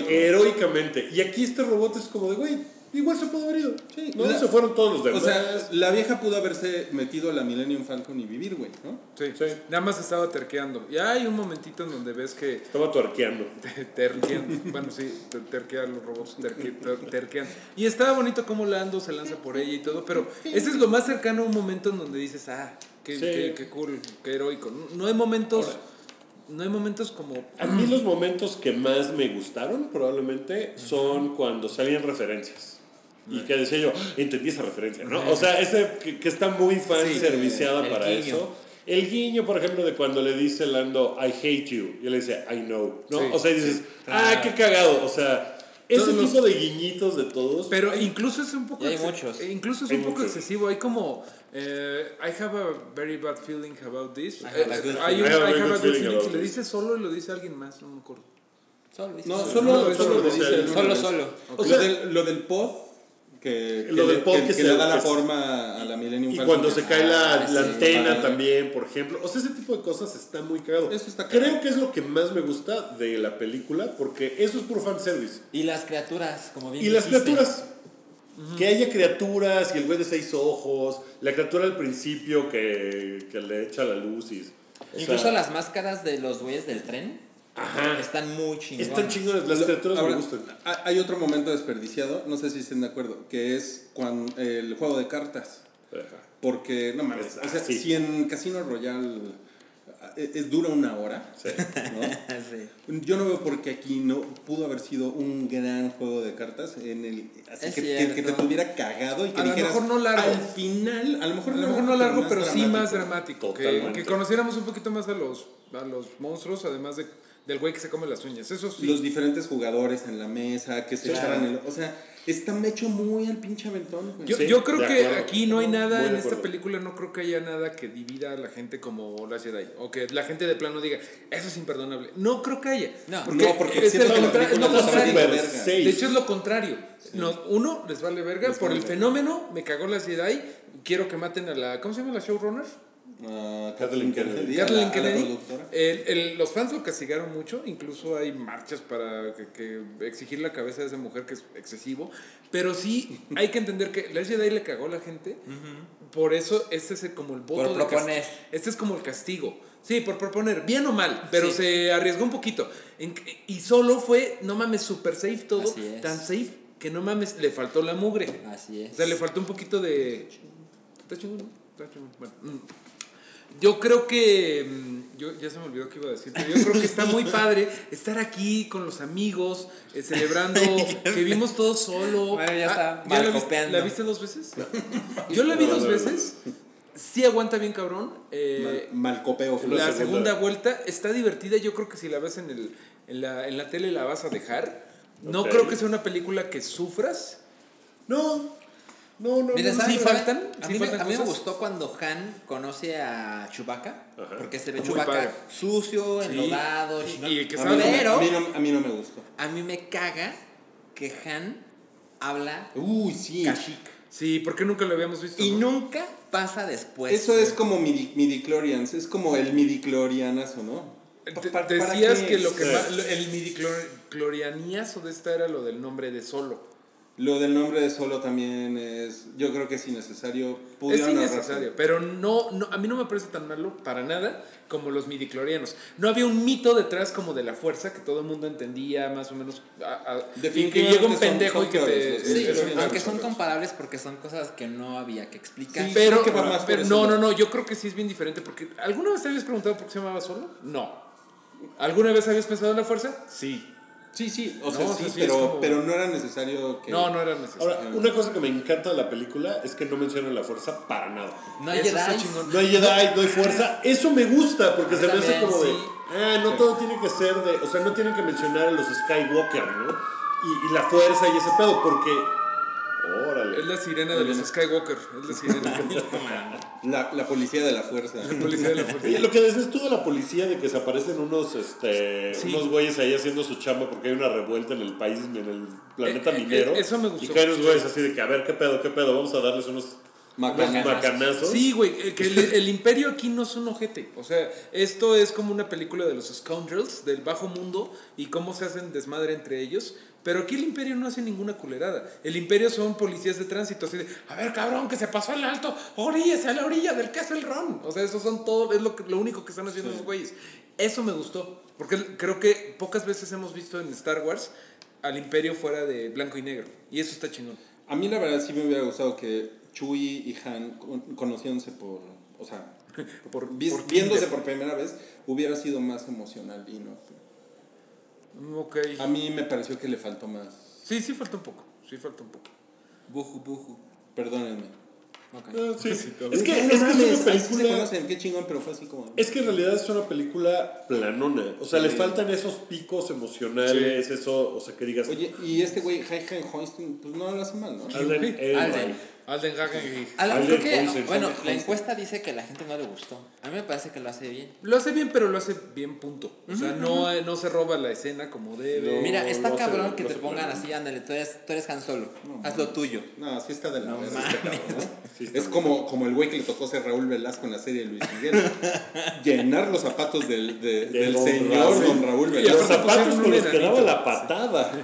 heroicamente. Y aquí este robot es como de, güey, igual se pudo haber ido. Sí, no la- se fueron todos los O demás. sea, la vieja pudo haberse metido a la Millennium Falcon y vivir, güey, ¿no? Sí. Sí. Nada más estaba terqueando. Y hay un momentito en donde ves que Estaba tuerqueando. te- terquean. Bueno, sí, te- terquean los robots, terque- ter- terquean. Y estaba bonito cómo Lando se lanza por ella y todo, pero ese es lo más cercano a un momento en donde dices, ah, qué, Sí. qué- qué cool, qué heroico. No, no hay momentos, no hay momentos como... A mí los momentos que más me gustaron probablemente son cuando salían referencias. Y que decía yo, "Ah, entendí esa referencia, ¿no? O sea, ese que, que está muy fan Sí, serviciada para guiño. eso. El guiño, por ejemplo, de cuando le dice Lando, I hate you. Y él le dice, I know. ¿no? Sí, o sea, dices, sí. ah, qué cagado. O sea, ese Todos los- tipo de guiñitos de todos. Pero incluso es un poco... Hay muchos. eh, Incluso es Hay un poco muchos. excesivo. Hay como... eh, I have a very bad feeling about this. I have a Eh, good hay feeling. un I have a I very have a good good feeling feeling. Si le dice solo y lo dice alguien más, no me acuerdo. Solo, No, solo. solo, solo, solo lo. Solo, solo. O lo, sea- del, lo del pod, que, que Lo del pod que, que que se- le da la forma a la Millennium Y Falcon. cuando se cae la, Ah, la sí. antena también, por ejemplo. O sea, ese tipo de cosas está muy cagado. Eso está Creo que es lo que más me gusta de la película, porque eso es puro fanservice. Y las criaturas, como bien Y las criaturas. Que haya criaturas y el güey de seis ojos. La criatura al principio que, que le echa la luz y. Incluso sea, las máscaras de los güeyes del tren Ajá. están muy chingonas. Están chingones. Las criaturas ahora, me gustan. ha- Hay otro momento desperdiciado, no sé si estén de acuerdo, que es cuando el juego de cartas. Ajá. Porque, no mames, o sea, Sí. si en Casino Royale eh, es, dura una hora, Sí. ¿no? Sí. Yo no veo por qué aquí no pudo haber sido un gran juego de cartas en el así Es que, que- cierto. que te tuviera cagado y que A lo mejor no largo. al final, a lo mejor A lo mejor no largo, pero sí más dramático. Que, que conociéramos un poquito más a los, a los monstruos, además de, del güey que se come las uñas. Eso sí. Los diferentes jugadores en la mesa, que se Sí. echaran el... O sea, está hecho muy al pinche aventón. güey. Yo, Sí, yo creo que acuerdo. aquí no hay nada Muy en esta película, no creo que haya nada que divida a la gente como la Jedi. O que la gente de plano diga, eso es imperdonable. No creo que haya. No. No, porque es el contra- es lo contrario. De hecho, es lo contrario. No, uno, les vale verga. Les por vale el verga. fenómeno, me cagó la Jedi. Quiero que maten a la. ¿Cómo se llama la showrunner? Ah, Kathleen Kennedy. Kathleen Kennedy. El- el- los fans lo castigaron mucho, incluso hay marchas para que, que exigir la cabeza de esa mujer que es excesivo, pero sí hay que entender que la Jedi le cagó a la gente, por eso este es como el voto Por proponer. Este es como el castigo. Sí, por proponer, bien o mal, pero Sí. se arriesgó un poquito. En y solo fue, no mames, super safe todo, Así es. tan safe que no mames, le faltó la mugre. Así es. O sea, le faltó un poquito de. Está chingón, ¿no? Está chingón. Bueno. mm. Yo creo que. mm, Yo, ya se me olvidó qué iba a decir. Pero yo creo que está muy padre estar aquí con los amigos, eh, celebrando. que vimos todo solo. Bueno, ya está ¿ya la, viste. ¿La viste dos veces? Yo la vi dos veces. Sí aguanta bien, cabrón. Eh, Mal, malcopeo. La la segunda. segunda vuelta está divertida. Yo creo que si la ves en, el, en, la, en la tele la vas a dejar. No creo que sea una película que sufras. No, no, no. Mira, no, ¿saben sí faltan, A, sí mí, me- faltan a mí me gustó cuando Han conoce a Chewbacca. Ajá. Porque se ve Muy Chewbacca padre. sucio, Sí. enlodado, Y- chingón. y que A sabe mí, no me- Pero a, mí no, a mí no me gustó. a mí me caga que Han habla Uy, sí. Kashyyyk. Sí, porque nunca lo habíamos visto. Y ¿no? nunca pasa después. Eso es como midi, midichlorians, es como el midichlorianazo, ¿no? Te- Pa- ¿para decías que lo que Sí. más, el midiclorianiazo de esta era lo del nombre de solo. Lo del nombre de solo también es, yo creo que es innecesario. Es Pudieron innecesario, ahorrarse. pero no, no, a mí no me parece tan malo para nada como los midiclorianos. No había un mito detrás como de la fuerza que todo el mundo entendía más o menos. a- a- y que Definitivamente llega un pendejo son y que te. Sí, aunque son comparables porque son cosas que no había que explicar. Sí. Pero, que más no, no, no, yo creo que sí es bien diferente porque ¿alguna vez te habías preguntado por qué se llamaba solo? No. ¿Alguna vez habías pensado en la fuerza? Sí. Sí, sí, o No, sea, o sí, sea, sí, pero, es como- pero no era necesario que... No, no era necesario. Ahora, una cosa que me encanta de la película es que no mencionan la fuerza para nada. No hay Eso está Jedi. chingón. No hay Jedi, no hay fuerza. Eso me gusta porque se me hace como de. Ah, no todo tiene que ser de. O sea, no tienen que mencionar a los Skywalker, ¿no? Y, y la fuerza y ese pedo, porque. Órale. Es la sirena de los Skywalker. Es la sirena. La, la policía de la fuerza. La policía de la fuerza. Oye, lo que decías tú de la policía, de que se aparecen unos, este, Sí. unos güeyes ahí haciendo su chamba porque hay una revuelta en el país, en el planeta Eh, eh, minero. eso me gustó. Y caen unos güeyes así de que, a ver, ¿qué pedo, qué pedo? Vamos a darles unos, macanazos. Sí, güey, eh, que el, el imperio aquí no es un ojete. O sea, esto es como una película de los scoundrels, del bajo mundo, y cómo se hacen desmadre entre ellos. Pero aquí el imperio no hace ninguna culerada. El imperio son policías de tránsito, así de, a ver, cabrón, que se pasó el alto, oríllese a la orilla del Castle Ron. O sea, eso son todo, es lo, que- lo único que están haciendo esos güeyes. Eso me gustó, porque creo que pocas veces hemos visto en Star Wars al imperio fuera de blanco y negro. Y eso está chingón. A mí la verdad sí me hubiera gustado que Chewie y Han, con- conociéndose por... O sea, Por, viéndose por primera vez, hubiera sido más emocional y no fue. Mm, Ok. A mí me pareció que le faltó más. Sí, sí falta un poco. Sí falta un poco. Buju, buju. Perdónenme. Ok. Ah, sí. Sí, es que, No es, que es una se película. conocen, qué chingón, pero fue así como... Es que en realidad es una película planona. O sea, Sí. le faltan esos picos emocionales, eso, o sea, que digas. Oye, y este güey, Heiken Hoisting, pues no lo hace mal, ¿no? Alden. Alden. Alden Hagen Alan, Alden creo que, bueno, Alden la encuesta dice que a la gente no le gustó. A mí me parece que lo hace bien. lo hace bien, pero lo hace bien punto. O sea, no, no se roba la escena como debe. No. Mira, está no cabrón que no te pongan así, ándale, tú eres, tú eres Han Solo, haz lo tuyo. No, sí está de la No este cabrón, ¿no? Sí está es como, como el güey que le tocó ser Raúl Velasco en la serie de Luis Miguel. Llenar los zapatos del, de- De del don señor Raúl. don Raúl Y Los Velasco. aparte zapatos con los que daba enanito. la patada.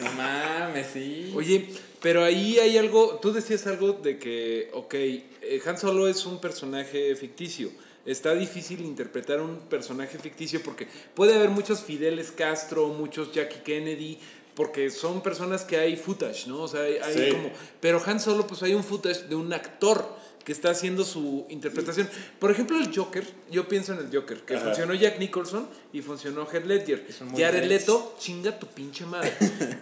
No mames, sí. Oye, pero ahí hay algo, tú decías algo de que, ok, eh, Han Solo es un personaje ficticio. Está difícil interpretar un personaje ficticio porque puede haber muchos Fideles Castro, muchos Jackie Kennedy, porque son personas que hay footage, ¿no? O sea, hay, hay Sí. como... Pero Han Solo, pues hay un footage de un actor que está haciendo su interpretación. Por ejemplo, el Joker, yo pienso en el Joker, que Ajá. funcionó Jack Nicholson y funcionó Heath Ledger. Jared. Leto, chinga tu pinche madre.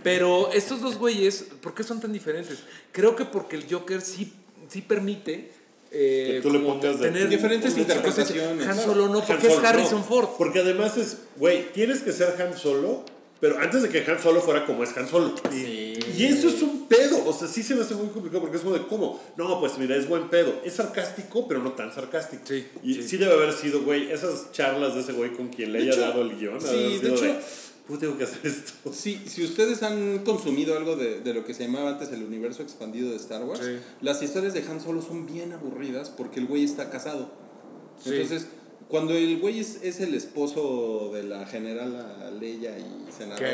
Pero estos dos güeyes, ¿por qué son tan diferentes? Creo que porque el Joker sí, sí permite... eh, tú le como tener Diferentes interpretaciones. Han. Solo no, Han porque es Solo, Harrison no, Ford. Porque además es, güey, tienes que ser Han Solo, pero antes de que Han Solo fuera como es Han Solo. Y eso es un pedo. O sea, sí se me hace muy complicado porque es como de, ¿cómo? No, pues mira, es buen pedo. Es sarcástico, pero no tan sarcástico. Sí, Y sí. sí, debe haber sido, güey, esas charlas de ese güey con quien le De haya hecho, dado el guion. sí, de hecho- ¿Cómo tengo que hacer esto? Si, si ustedes han consumido algo de, de lo que se llamaba antes el universo expandido de Star Wars, Sí. las historias de Han Solo son bien aburridas porque el güey está casado. Sí. Entonces, cuando el güey es, es el esposo de la general Leia y senadora...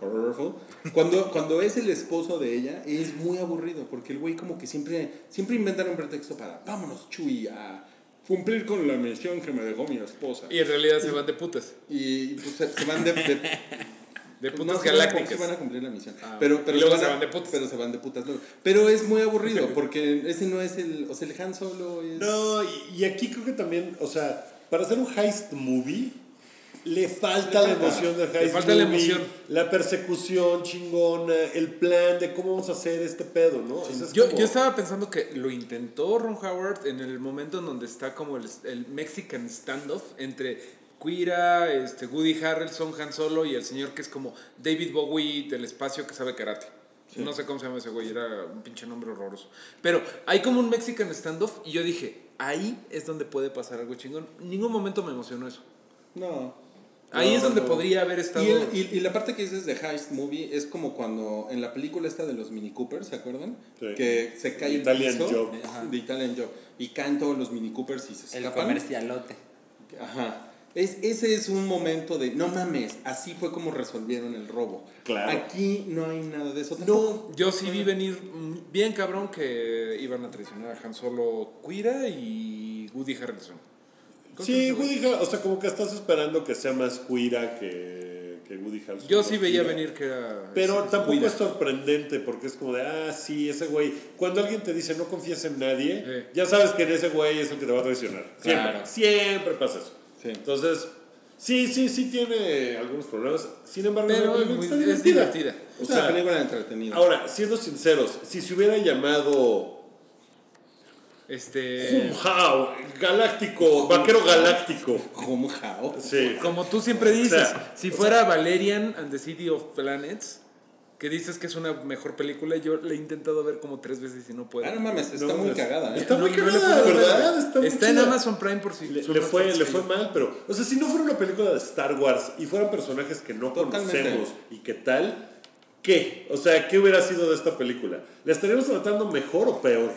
Careful. Cuando, cuando es el esposo de ella, es muy aburrido porque el güey como que siempre, siempre inventan un pretexto para, vámonos, Chuy, a cumplir con la misión que me dejó mi esposa. Y en realidad se van de putas. Y pues se, se van de, de- De putas no, galácticas. sí van a cumplir la misión. Ah, pero, pero y luego se, a- van de putas. Pero se van de putas luego. Pero es muy aburrido porque ese no es el. O sea, el Han Solo es. No, y, y aquí creo que también, o sea, para hacer un heist movie, le falta Le la emoción del heist Le falta la emoción. La persecución chingona, el plan de cómo vamos a hacer este pedo, ¿no? Es Yo, como- yo estaba pensando que lo intentó Ron Howard en el momento en donde está como el, el Mexican standoff entre Quira, este, Woody Harrelson, Han Solo y el señor que es como David Bowie del espacio que sabe karate. No sé cómo se llama ese güey, era un pinche nombre horroroso. Pero hay como un Mexican standoff y yo dije, ahí es donde puede pasar algo chingón. En ningún momento me emocionó eso. No. Ahí No, es donde no. podría haber estado. Y, el- y- y la parte que dices de Heist Movie es como cuando en la película esta de los Mini Coopers, ¿se acuerdan? Sí. Que se cae el Italian piso Job. Ajá. de Italian Job y caen todos los Mini Coopers y se El escapan. comercialote. Ajá. Es, ese es un momento de, no mames, así fue como resolvieron el robo. Claro. Aquí no hay nada de eso. Tampoco- Yo sí vi venir bien cabrón que iban a traicionar a Han Solo Quira y Woody Harrelson. ¿Cómo se Sí, Woody Har- o sea, como que estás esperando que sea más cuira que, que Woody Harrelson. Yo sí veía Quira. venir que era. Pero ese- tampoco Quira. es sorprendente porque es como de, ah, sí, ese güey. Cuando alguien te dice no confíes en nadie, Sí. ya sabes que en ese güey es el que te va a traicionar. Siempre, Claro. siempre pasa eso. Sí. Entonces, sí, sí, sí tiene algunos problemas. Sin embargo, Pero película muy- está es divertida. divertida. O Es una sea, película entretenida. ahora, siendo sinceros, si se hubiera llamado Este. Wow, galáctico, vaquero galáctico. How. Sí. Como tú siempre dices, O sea, si fuera Valerian and the City of Planets, que dices que es una mejor película, yo la he intentado ver como tres veces y no puedo. Ah, no mames, está No, muy cagada, ¿eh? Está muy No, no le cagada, puedo ver, ¿verdad? Está, muy Está en chida. Amazon Prime por si Le, le fue, le fue mal, pero, o sea, si no fuera una película de Star Wars y fueran personajes que no Totalmente. conocemos y qué tal, ¿qué? O sea, ¿qué hubiera sido de esta película? ¿La estaríamos tratando mejor o peor?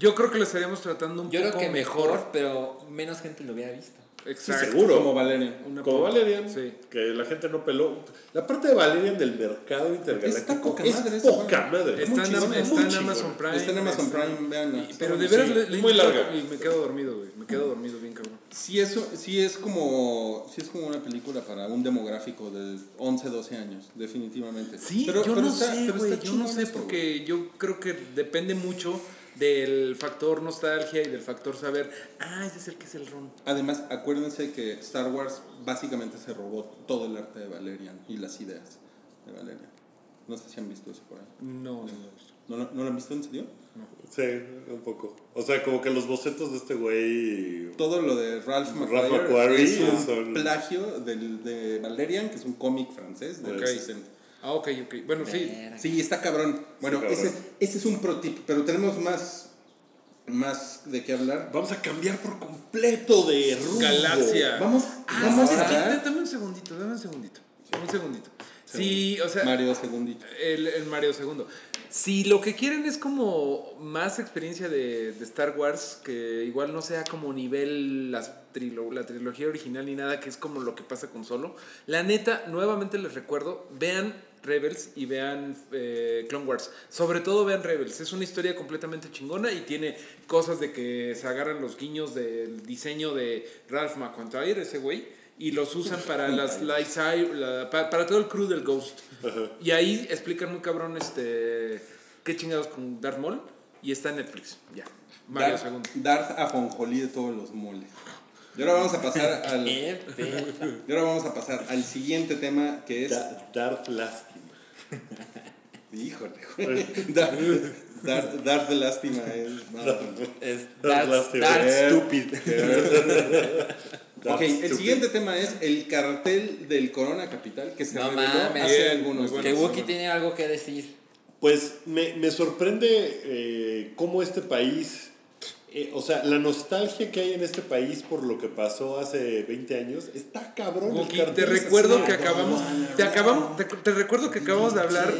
Yo creo que lo estaríamos tratando un Yo creo que mejor. mejor, pero menos gente lo hubiera visto. Exacto. seguro. Como Valerian. Una Como Valerian, Sí. que la gente no peló. La parte de Valerian del mercado intergaláctico Está poca es madre esa poca madre. Está, en. Amazon Prime. Está en Amazon este, Prime, Está pero de veras Sí, le, le muy larga. Y me quedo dormido, güey. Me quedo dormido bien cabrón. Sí es, sí es como sí es como una película para un demográfico de 11, 12 años, definitivamente. Sí, Pero- yo pero no está- sé, güey. Yo no sé porque yo creo que depende mucho del factor nostalgia y del factor saber, ah, ese es el que es el ron. Además, acuérdense que Star Wars básicamente se robó todo el arte de Valerian y las ideas de Valerian. No sé si han visto eso por ahí. No, no, no. ¿No, lo- no lo han visto en serio? Sí, un poco. O sea, como que los bocetos de este güey. Todo lo de Ralph Ralph McQuarrie es un son- plagio del, de Valerian, que es un cómic francés del Ok. 60. Ah, ok, ok. Bueno, sí. Verga. Sí, está cabrón. Bueno, cabrón. Ese, ese es un pro tip, pero tenemos más, más de qué hablar. Vamos a cambiar por completo de rumbo. Galaxia. Vamos, Ah, vamos ¿sabes a qué? Dame un segundito, dame un segundito. Un segundito. Sí, o sea, Mario, segundito. el, el Mario segundo. Si lo que quieren es como más experiencia de, de Star Wars, que igual no sea como nivel las trilo- la trilogía original ni nada, que es como lo que pasa con Solo. La neta, nuevamente les recuerdo, vean Rebels y vean eh, Clone Wars. Sobre todo vean Rebels. Es una historia completamente chingona y tiene cosas de que se agarran los guiños del diseño de Ralph McQuarrie, ese güey. y los usan para las light side, la- pa- para, todo el crew del Ghost. Y ahí explican muy cabrón este qué chingados con Darth Maul y está en Netflix. Ya. Mario Darth, segundo. Darth ajonjolí de todos los moles. Y ahora vamos a pasar al. Y ahora vamos a pasar al siguiente tema que es. Da- Darth Lástima. Híjole, güey. Dar, dar, dar de lástima es. no. Es Darth Darth, Lástima. Eh, Stupid. Ok, el siguiente tema es el cartel del Corona Capital que se No reveló mames. hace Bien, algunos Que. Wookie tiene algo que decir. Pues me, me sorprende eh, cómo este país, eh, o sea, la nostalgia que hay en este país por lo que pasó hace 20 años, está cabrón. te recuerdo que acabamos, te acabamos, te, te recuerdo que acabamos de hablar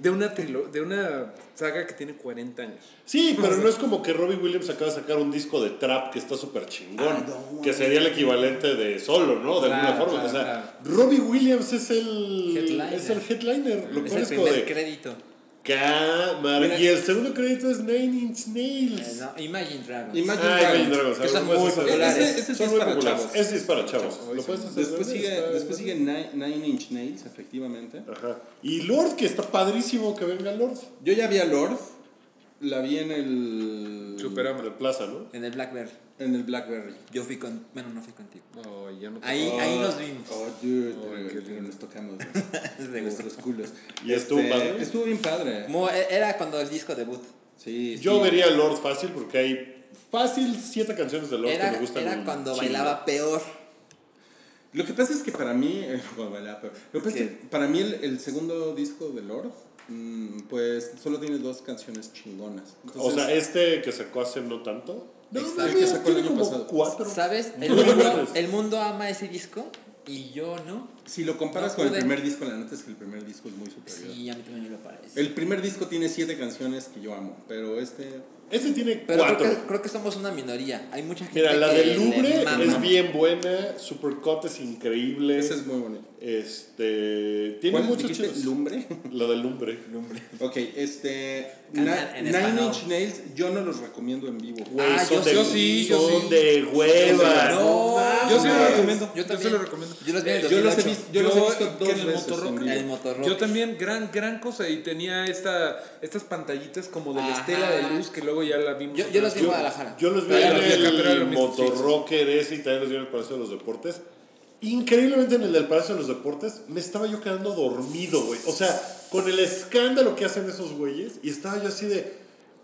de una trilo- de una saga que tiene 40 años. Sí, pero no es como que Robbie Williams acaba de sacar un disco de trap que está súper chingón, que sería el equivalente de solo, ¿no? De alguna Claro, forma. o sea, claro, Robbie Williams es el Headliner. es el headliner. Lo Es cual el es como primer de crédito. Cámara. Y el segundo crédito es Nine Inch Eh, Nails. no, Imagine Dragons. Imagine Ah, Dragons. Imagine Dragons, que son muy populares. Ese- ese sí Son es muy para populares. chavos. Ese es para chavos. ¿Lo puedes hacer? Después sigue, está- después sigue Nine, Nine Inch Nails, efectivamente. Ajá. Y Lord, que está padrísimo que venga Lord. Yo ya vi a Lord, la vi en el. Superama. De plaza, ¿no? En el Blackberry. En el Blackberry. Yo fui con. Bueno, no fui contigo. Oh, ya no Ahí, ahí nos vimos. Oh, dude, Oh, nos tocamos nuestros culos. ¿Y estuvo padre? Estuvo bien padre. Mo- Era cuando el disco debut. Sí, Yo sí. vería Lord fácil porque hay fácil siete canciones de Lord que me gustan. era cuando bailaba peor. Lo que pasa es que para mí, eh, cuando bailaba, pero- lo que pasa es que para mí el, el segundo disco de Lord, mm, pues solo tiene dos canciones chingonas. O sea, este que sacó hace no tanto. No, no, El que no, sacó el tiene año como pasado. cuatro. ¿Sabes? El No mundo, mames. el mundo ama ese disco y yo no. si lo comparas no con el primer disco, la neta es que el primer disco es muy superior. Sí, a mí también me lo parece. El primer disco tiene siete canciones que yo amo, pero este... Este tiene Pero creo cuatro. que, creo que somos una minoría. Hay mucha gente Mira, la que del le Louvre es bien buena. Supercut es increíble. Ese es muy bonito. Este. Tiene ¿Cuál muchos chidos. ¿Lumbre? La del Lumbre. ok, este... Na- en Nine. Inch Nails yo no los recomiendo en vivo. Güey, Ah, son yo de, sí, yo sí, yo son sí. de hueva. No, Yo sí lo mames. recomiendo. Yo Yo, también. se lo recomiendo. Yo los vi en el Yo los he 2008. visto, yo los he Yo, visto dos en el veces Motorrock- en. El motorrock. Yo también, gran, gran cosa. Y tenía esta, estas pantallitas como de la Ajá. estela de luz que luego ya la vimos. Yo, yo los vi en Yo, Guadalajara. yo los vi en los el sí, Motorrocker ese y también los vi en el Palacio de los Deportes. Increíblemente en el del Palacio de los Deportes me estaba yo quedando dormido, güey. O sea, con el escándalo que hacen esos güeyes y estaba yo así de,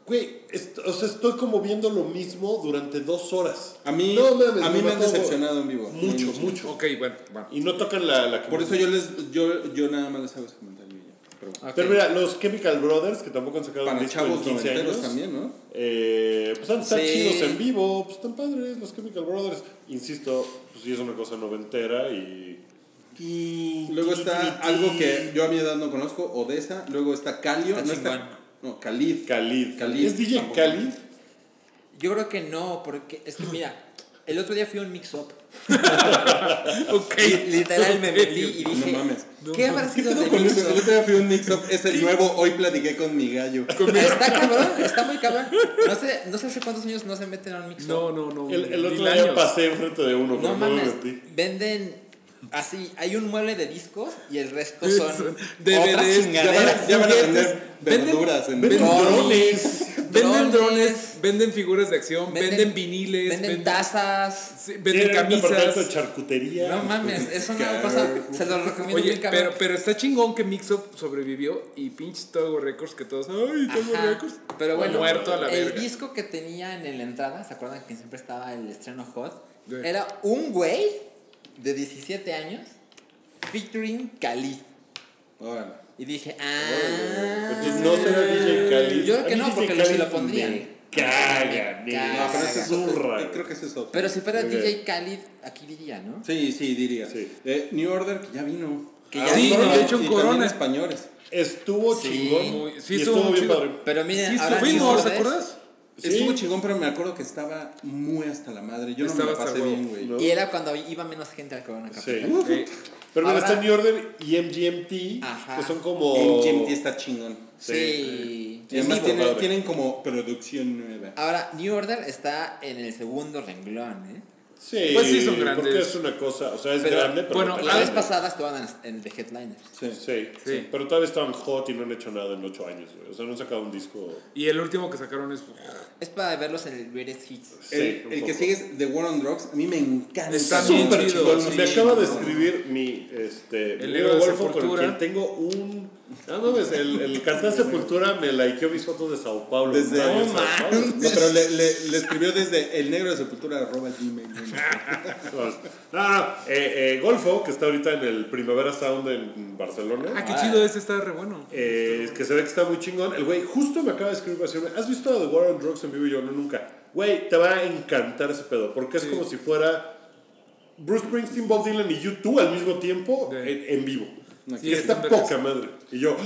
güey, o sea, estoy como viendo lo mismo durante dos horas. A mí, No mames, a mí me han mató, decepcionado en vivo. Mucho, Nails. mucho. Ok, bueno, bueno. Y no tocan la... la Por eso yo les yo, yo nada más les hago ese y ya. Pero mira, los Chemical Brothers, que tampoco han sacado un para disco en chavos 15 noventeros años, también, ¿no? eh, pues han estado Sí. chidos en vivo, pues están padres los Chemical Brothers. Insisto, pues sí es una cosa noventera y... Luego está algo que yo a mi edad no conozco, Odessa. Luego está Calio. Está no está. No, Khalid. Khalid. Khalid, ¿Es DJ. Khalid? Yo creo que no, porque es que mira, el otro día fui a un mix-up. Ok. Literal me metí y No dije, mames. ¿qué habrá ¿Qué sido de con eso? El mix-up? otro día fui a un mix-up. Es el nuevo. Hoy platiqué con mi gallo. Está cabrón, está muy cabrón. No sé, no sé hace cuántos años no se meten a un mix-up. No, no, no. El, el otro día pasé enfrente de uno, No no mames, venden así, hay un mueble de discos y el resto son DVDs, otras Ya van, chingaderas. a- ya van a juguetes, vender venden- verduras en Venden No, drones. Venden drones, venden figuras de acción, venden, viniles, venden tazas. sí, venden departamento de camisas. charcutería. No mames, es una cosa, se los recomiendo Oye, bien pero, pero está chingón que Mixup sobrevivió y pinche Togo Records que todos, ay, Togo Records. Pero bueno, muerto a la el verga. disco que tenían en la entrada, ¿se acuerdan que siempre estaba el estreno hot? Era un güey de 17 años featuring Khalid. Órale. Y dije, ah. Entonces no será DJ Khalid. Yo creo que no, DJ porque sí Khalid lo pondrían. Caga. No, pero ese es zurra, otro. Creo que ese es otro. Pero si fuera. DJ Khalid, aquí diría, ¿no? Sí, sí, diría. Sí. Eh, New Order, que ya vino. Que Ah, ya Sí, vino. de hecho en y Corona. españoles. Estuvo Sí. chingón. Muy- sí, estuvo estuvo bien chido. padre. Pero miren, Sí, ahora fuimos, New ¿te Order- acuerdas? Sí. Estuvo chingón, pero me acuerdo que estaba muy hasta la madre. Yo no Estaba me la pasé bien, güey. No. Y era cuando iba menos gente al Corona Sí. Capital. Eh, Pero mira, Ahora- está New Order y MGMT, Ajá. que son como... MGMT está chingón. Sí. Y además Sí, tiene- padre. tienen como producción nueva. Ahora, New Order está en el segundo renglón, ¿eh? Sí, Pues sí, son grandes. Porque es una cosa, o sea, es Pero, grande, pero bueno, no La vez pasada estaban en, The Headliners. Sí. Sí, Sí. pero todavía estaban hot y no han hecho nada en ocho años, güey. O sea, no han sacado un disco. Y el último que sacaron es. Es para verlos en el Greatest Hits. Sí, el que sigue es The War on Drugs. A mí me encanta. Está Súper chido. Me acaba de escribir mi este El amigo de Golfo con tengo un. No mames, el, el cantante de Sepultura me likeó mis fotos de Sao Paulo. Desde no, Sao Paulo. No, pero le, le, le escribió desde el negro de sepultura arroba gmail. No, no, eh, eh, Golfo, que está ahorita en el Primavera Sound en Barcelona. Ah, qué chido, ese está re bueno. Eh, que se ve que está muy chingón. El güey justo me acaba de escribir para decirme, ¿has visto The War on Drugs en vivo? Y yo, no, nunca. Güey, te va a encantar ese pedo, porque es como si fuera Bruce Springsteen, Bob Dylan y U2 al mismo tiempo Sí. en, en vivo. Sí, Y está poca madre. Y yo,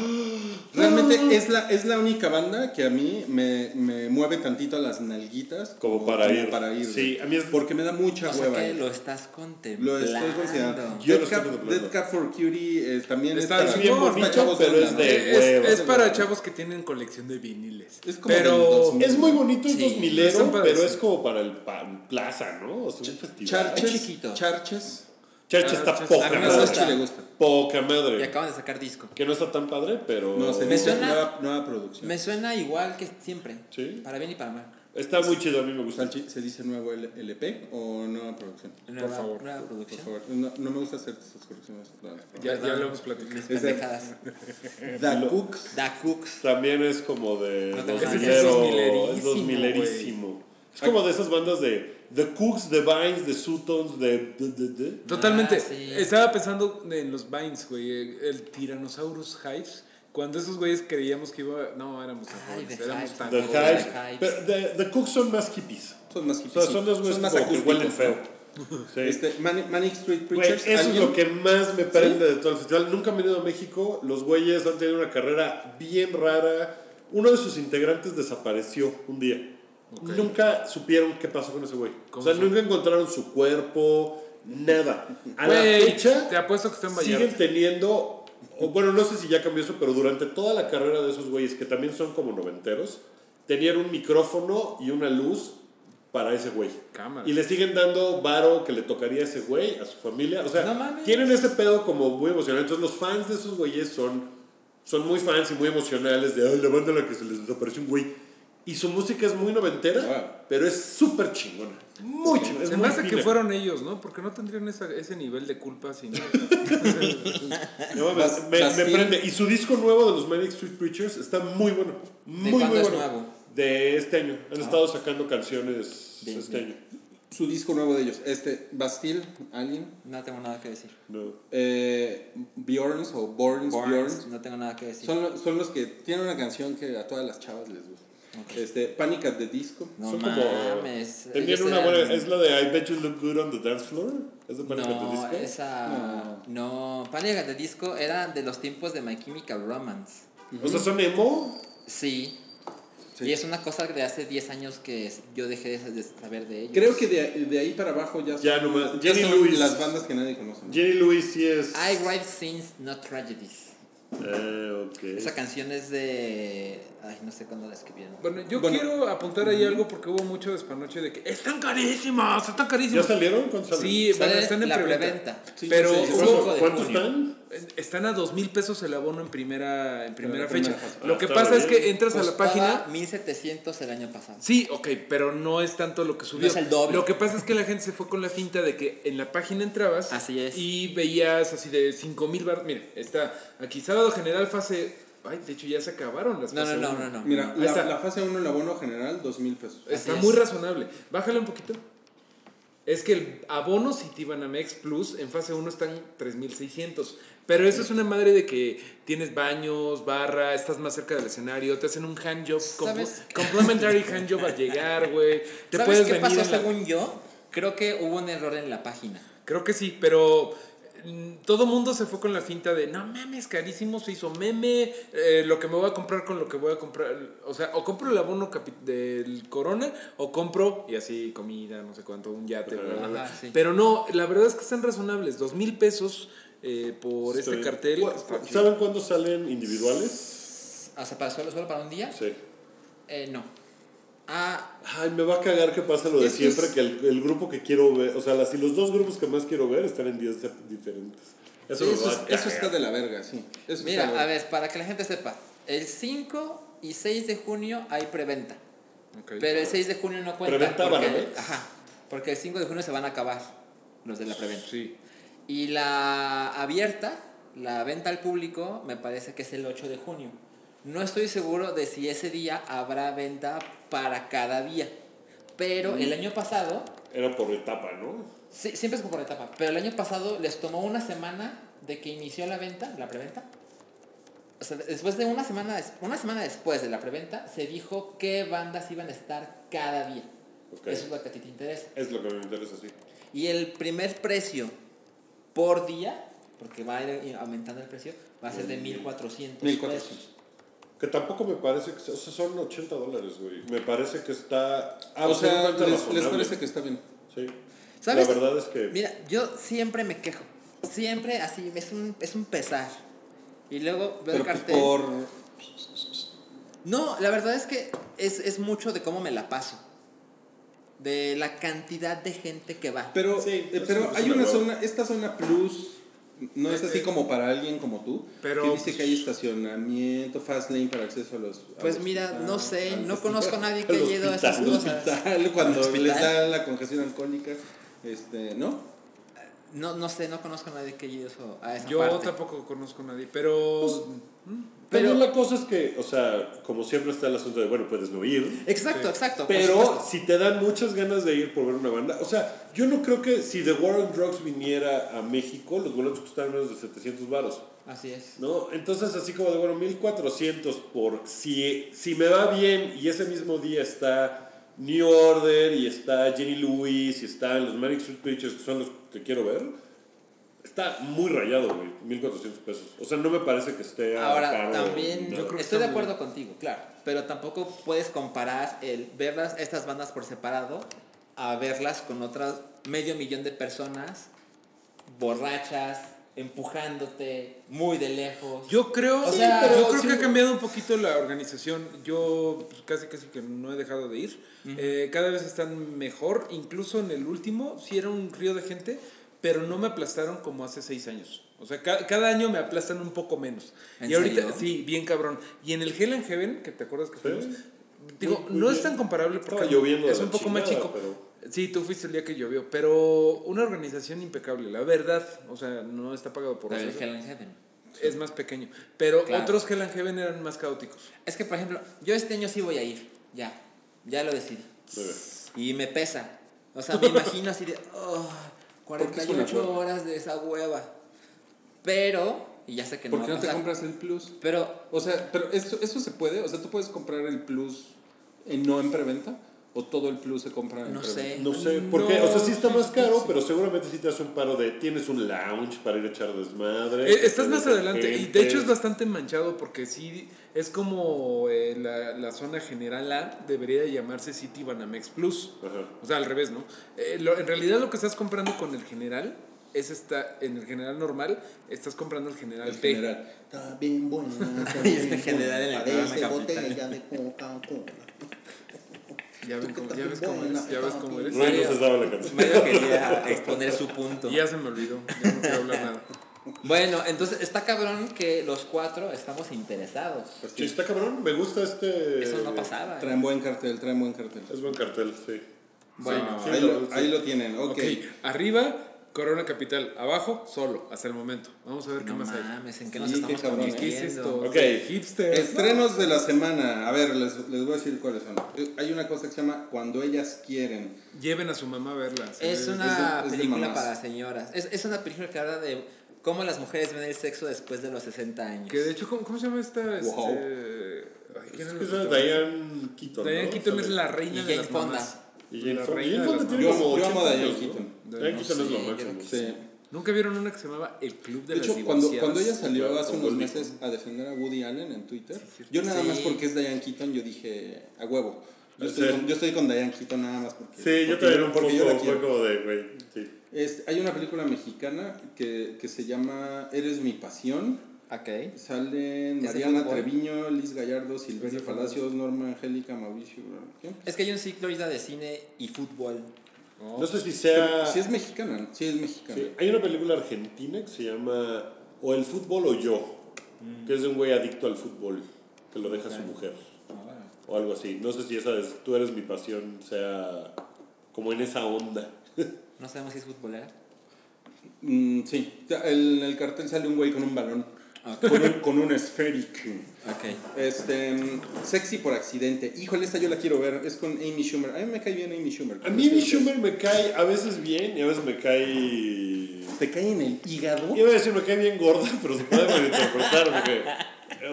Realmente es la, es la única banda que a mí me, me mueve tantito las nalguitas. Como para ir. para ir. Sí, a mí es- Porque me da mucha O sea hueva. que ir. lo estás contemplando. Lo estoy considerando. Yo lo Dead estoy Cap, contemplando. Dead Cap for Cutie eh, también Está es para, bien para bonito, chavos pero es de- Es, hueva. es para chavos que tienen colección de viniles. Es como pero 2000. es muy bonito, es Sí, dos milero, están padres. pero es como para el pa- plaza, ¿no? O sea, un festival. Charches. Es chiquito. Charches. Charcha está Charches. poca madre. Sachi le gusta. Poca Y madre. acaban de sacar disco. Que no está tan padre, pero. No, se Me dice suena- nueva, nueva producción. Me suena igual que siempre. Sí. Para bien y para mal. Está muy chido, a mí me gusta. ¿Se dice nuevo LP o nueva producción? Nueva, favor. nueva Por producción. favor. No, no me gusta hacer esas correcciones. No, ya, ya lo hemos platicado. Pendejadas. The Cooks. Da Cooks. También es como de No tengo dos milero, decir. es dos milerísimo. Es como de esas bandas de The Cooks, The Vines, The Sutons, de, de, de, de. Totalmente. Ah, sí. Estaba pensando en los Vines, güey. El Tyrannosaurus Hives. Cuando esos güeyes creíamos que iba. No, éramos tan Ay, jóvenes, The éramos tan The jóvenes. Hives. Pero The, The Cooks son más hippies. Son más O hippies. sea, son dos güeyes Son que huelen feo. Sí. Este, Mani- Manic Street Güey, Preachers. eso es lo que más me prende de todo el festival. Nunca han venido a México. Los güeyes han tenido una carrera bien rara. Uno de sus integrantes desapareció un día. Nunca supieron qué pasó con ese güey. O ¿Cómo sea, fue? nunca encontraron su cuerpo, nada. A la Güey, fecha, te apuesto que está en siguen teniendo. o bueno, no sé si ya cambió eso, pero durante toda la carrera de esos güeyes, que también son como noventeros, tenían un micrófono y una luz para ese güey. Cámara. Y le siguen dando varo que le tocaría a ese güey, a su familia. O sea, No tienen ese pedo como muy emocional. Entonces los fans de esos güeyes son, son muy fans y muy emocionales de, ay, la banda a la que se les desapareció un güey. Y su música es muy noventera, Wow. pero es súper chingona. Muy chingona. Es Se me hace que fueron ellos, ¿no? Porque no tendrían esa- ese nivel de culpa sin. No me, me Bastille. prende. Y su disco nuevo de los Manic Street Preachers está muy bueno. Muy, cuándo muy es bueno. nuevo? De este año. Han estado sacando canciones Bien, este bien. año. Su disco nuevo de ellos. Este, Bastille, alguien. No tengo nada que decir. No. Eh, Bjorns o Borns, Borns, Bjorns. no tengo nada que decir. Son, son los que tienen una canción que a todas las chavas les Este, Panic at the Disco. No Son como- mames. Tenían una buena. Es la de I Bet You Look Good on the Dance Floor. ¿Es de Panic at the No, Disco? esa. No. Panic at the Disco era de los tiempos de My Chemical Romance. O sea, son emo. Sí. Sí. Y es una cosa de hace 10 años que yo dejé de saber de ellos. Creo que de, de ahí para abajo ya son, Ya nomás. ya Jenny son Lewis. las bandas que nadie conoce. ¿no? Jenny Lewis sí es. I write scenes, not tragedies. Ah, ok. Esa canción es de. Ay, no sé cuándo la escribieron. Bueno, yo Bueno. quiero apuntar ahí algo porque hubo mucho despanoche de que están carísimos, están ¿Ya carísimos. salieron? ¿Cuántos salen? Sí, bueno, están en la preventa. Sí, pero sí, sí. cinco ¿Cuántos junio. están? Están a dos mil pesos el abono en primera, en primera fecha. primera fase. Lo Ah, que pasa es que entras a la página. 1700 el año pasado. Sí, ok, pero no es tanto lo que subió. No es el doble. Lo que pasa es que la gente se fue con la finta de que en la página entrabas Así es. y veías así de 5 mil bar. Mire, está aquí sábado general fase. Ay, de hecho ya se acabaron las No, no, fase no, uno. no, no. Mira, Ahí la, está. la fase 1, el abono general, dos mil pesos. Está Así muy es. razonable. Bájale un poquito. Es que el abono Citibanamex Plus en fase 1 están 3600. Pero eso es una madre de que tienes baños, barra, estás más cerca del escenario, te hacen un handjob, compl- complementary handjob al llegar, güey. Te ¿Sabes puedes qué venir pasó la- según yo? Creo que hubo un error en la página. Creo que sí, pero todo mundo se fue con la finta de no mames, carísimo, se hizo meme, eh, lo que me voy a comprar con lo que voy a comprar. O sea, o compro el abono del Corona o compro, y así comida, no sé cuánto, un yate, bla, bla, bla. Ajá, sí. Pero no, la verdad es que están razonables, dos mil pesos eh, por este cartel. ¿Cu- está chido. ¿Saben cuándo salen individuales? Sea, para solo, solo para un día. Sí. Eh, no. Ah, Ay, me va a cagar que pasa lo de siempre, es- que el, el grupo que quiero ver, o sea, las, y los dos grupos que más quiero ver están en días diferentes. Eso, Eso, es- eso está de la verga, sí. Eso mira, a ver, para que la gente sepa, el 5 y 6 de junio hay preventa. Ok. Pero el 6 de junio no cuenta. ¿Preventa porque? Ajá. Porque el 5 de junio se van a acabar los de la preventa. Sí. Y la abierta, la venta al público, me parece que es el 8 de junio. No estoy seguro de si ese día habrá venta para cada día. Pero el año pasado, Era por etapa, ¿no? sí, siempre es como por etapa, pero el año pasado les tomó una semana de que inició la venta, la preventa. O sea, después de una semana, una semana después de la preventa, se dijo qué bandas iban a estar cada día. Eso es lo que a ti te interesa. Es lo que me interesa, sí. Y el primer precio por día, porque va a ir aumentando el precio, va a ser de 1400 1400. pesos. Que tampoco me parece que... O sea, son 80 dólares, güey. Me parece que está O sea, les, les parece que está bien. Sí. ¿Sabes? La verdad es que... Mira, yo siempre me quejo. Siempre así, es un, es un pesar. Y luego veo Pero el pues cartel. por... No, la verdad es que es, es mucho de cómo me la paso. De la cantidad de gente que va. Pero, Sí, eh, pero hay una zona, esta zona plus no es así como para alguien como tú, Pero, que dice pues, que hay estacionamiento, fast lane para acceso a los... a Pues los- mira, no sé, no conozco a nadie que haya ido a esas hospital. cosas. Hospital, cuando Hospital. les da la congestión alcohólica, este, ¿no? No, no sé, no conozco a nadie que haya ido eso- a esa Yo parte. tampoco conozco a nadie, pero. Pero Pero- la cosa es que, o sea, como siempre está el asunto de, bueno, puedes no ir. Exacto, exacto. por Pero si te dan muchas ganas de ir por ver una banda, o sea, yo no creo que si The War on Drugs viniera a México, los boletos costaran menos de 700 varos, Así es. ¿no? Entonces, así como de, bueno, 1400 por, si, si me va bien y ese mismo día está New Order y está Jenny Lewis y están los Manic Street Preachers, que son los que quiero ver, está muy rayado, güey, 1400 pesos. O sea, no me parece que esté Ahora, caro, también. Yo creo estoy de acuerdo contigo, claro. Pero tampoco puedes comparar el ver las- estas bandas por separado a verlas con otras medio millón de personas borrachas, empujándote muy de lejos. Yo creo, O sea, yo pero creo sí- que ha cambiado un poquito la organización. Yo pues, casi casi que no he dejado de ir. Eh, cada vez están mejor. Incluso en el último sí era un río de gente, pero no me aplastaron como hace seis años. O sea, ca- cada año me aplastan un poco menos. ¿En y ahorita, serio? sí, bien cabrón. Y en el Hell and Heaven, que te acuerdas que fuimos, digo, Muy- muy no es tan comparable porque Estaba lloviendo de es un poco más chico. pero- Sí, tú fuiste el día que llovió, pero una organización impecable, la verdad. O sea, no está pagado por eso. Hell and Heaven. Es más pequeño. Pero Claro. otros Hell and Heaven eran más caóticos. Es que, por ejemplo, yo este año sí voy a ir. Ya. Ya lo decidí. Y me pesa. O sea, me imagino así de. oh, 48 hueva. horas de esa hueva. Pero. Y ya sé que no. ¿Por qué no te compras el plus? Pero. O sea, pero eso, eso se puede, o sea, tú puedes comprar el plus en, no en preventa o todo el plus se compra en No sé. No sé, porque, No, o sea, sí está más caro, sí. pero seguramente sí te hace un paro de tienes un lounge para ir a echar desmadre. Eh, Estás más adelante y de hecho es bastante manchado porque sí es como eh, la, la zona general A debería de llamarse City Banamex Plus. Ajá. O sea, al revés, ¿no? Eh, lo- en realidad lo que estás comprando con el general es esta, en el general normal, estás comprando el general El T. general. Está bien bueno. está Y el bien general en programa Parece Capital. botella de Coca-Cola. Ya, ven cómo- ya ves cómo eres, ya ves cómo eres. Rui no se la canción. Mario quería exponer su punto. Y ya se me olvidó, ya no quiero hablar nada. Bueno, entonces está cabrón que los cuatro estamos interesados. Sí, está cabrón, me gusta este. Eso no pasaba. ¿eh? Traen buen cartel, traen buen cartel. Es buen cartel, sí. Bueno, Sí, ahí, lo, ahí lo tienen, ok. Ok, arriba, Corona Capital. Abajo, solo, hasta el momento. Vamos a ver qué no más hay. mames, ¿en qué Sí, nos estamos qué cabrón. ¿Qué es esto? Ok. Hipster. Estrenos de la semana. A ver, les, les voy a decir cuáles son. Eh, Hay una cosa que se llama Cuando ellas quieren. Lleven a su mamá a verla. Es una es de- película para señoras. Es, es una película que habla de cómo las mujeres ven el sexo después de los 60 años. Que de hecho, ¿cómo, cómo se llama esta? Wow. Este... Ay, ¿quién Es que la esa? Diane Keaton. Diane ¿no? Keaton es la reina Y de Jane las Fonda. mamás. Y Jane La Fonda. Jane Fonda tiene como yo amo a 80 Diane años, ¿no? Diane No Keaton sé, es lo máximo. Sí. ¿Nunca vieron una que se llamaba El Club de, De las hecho, cuando, cuando ella salió hace unos meses a defender a Woody Allen en Twitter, yo nada más Sí. porque es Diane Keaton, yo dije, a huevo. Yo Sí. estoy, con, yo estoy con Diane Keaton nada más porque. Sí, yo también un poco como de, güey, sí. Es- hay una película mexicana que, que se llama Eres mi pasión. Ok. Salen ¿Es de Mariana? Treviño, Liz Gallardo, Silverio Palacios, Norma Angélica, Mauricio. ¿quién? Es que hay un ciclo de cine y fútbol. No sé si sea... Sí es mexicana, ¿no? sí es mexicana. Sí, hay una película argentina que se llama O el fútbol o yo, que es de un güey adicto al fútbol, que lo deja su mujer. O algo así. No sé si esa es Tú eres mi pasión, sea como en esa onda. No sabemos si es futbolera. Mm, sí, el, el cartel sale un güey con un balón, con, un, con un esférico. Ok. Este, sexy por accidente. Híjole, esta yo la quiero ver. Es con Amy Schumer. A mí me cae bien Amy Schumer. A mí Amy Schumer me cae a veces bien y a veces me cae... ¿Te cae en el hígado? Iba a decir me cae bien gorda, pero se puede malinterpretar porque...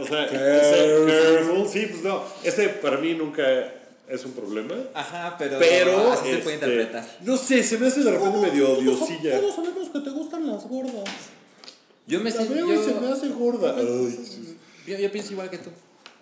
O sea, careful, sí, pues no. Ese para mí nunca es un problema. Ajá, pero, Pero, así se puede este, interpretar. no sé, se me hace de repente medio odiosilla. sabemos que te gustan las gordas. Yo me La siento. veo y se me Yo, hace gorda. Ay, yo, yo pienso igual que tú.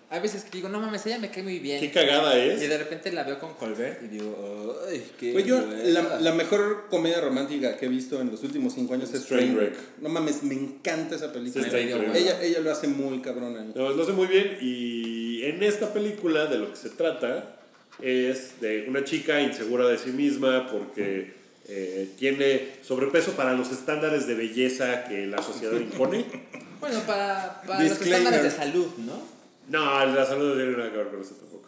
Hay veces que digo, no mames, ella me cae muy bien. qué cagada Y es. de repente la veo con Colbert y digo, ay, qué. Pues yo, buena". la, la mejor comedia romántica que he visto en los últimos cinco años es Trainwreck. No mames, me encanta esa película. Sí, ella, ella lo hace muy cabrón ahí. No, lo hace muy bien y en esta película de lo que se trata es de una chica insegura de sí misma porque eh, tiene sobrepeso para los estándares de belleza que la sociedad impone. Bueno, para, para los estándares de salud, ¿no? No, la salud no tiene nada que ver con eso tampoco.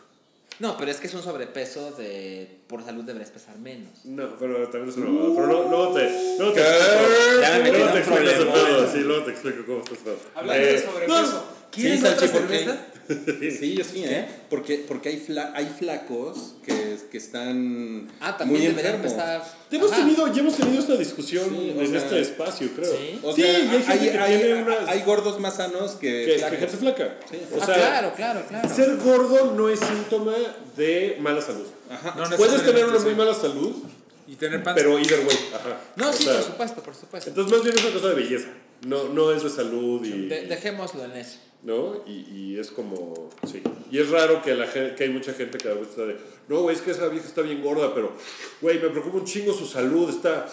No, pero es que es un sobrepeso de. Por salud deberías pesar menos. No, pero también es una mamada. Pero no- luego te, luego te explico, luego te explico ese problema. pedo, sí, luego te explico cómo está ese pedo. Hablando Eh, de sobrepeso. ¿Quieres otra cerveza? Sí, yo sí, ¿eh? Porque, porque hay, fla- hay flacos que, que están Ah, también muy deberían enfermos. Hemos tenido, ya hemos tenido esta discusión Sí, en sea, este espacio, creo. ¿sí? O sí, sea, y hay gente hay, que hay- tiene unas... hay gordos más sanos que, que, que gente flaca. O ah, sea, claro, claro, claro. ser gordo no es síntoma de mala salud. Ajá. No Puedes tener una muy sí. mala salud, Y tener panza. pero either way. Ajá. No, O sí, sea, por supuesto, por supuesto. Entonces más bien es una cosa de belleza. No, no es de salud y... De- dejémoslo en eso. ¿No? Y, y es como, sí. Y es raro que, la que hay mucha gente que a veces está de, no, güey, es que esa vieja está bien gorda, pero, güey, me preocupa un chingo su salud, está,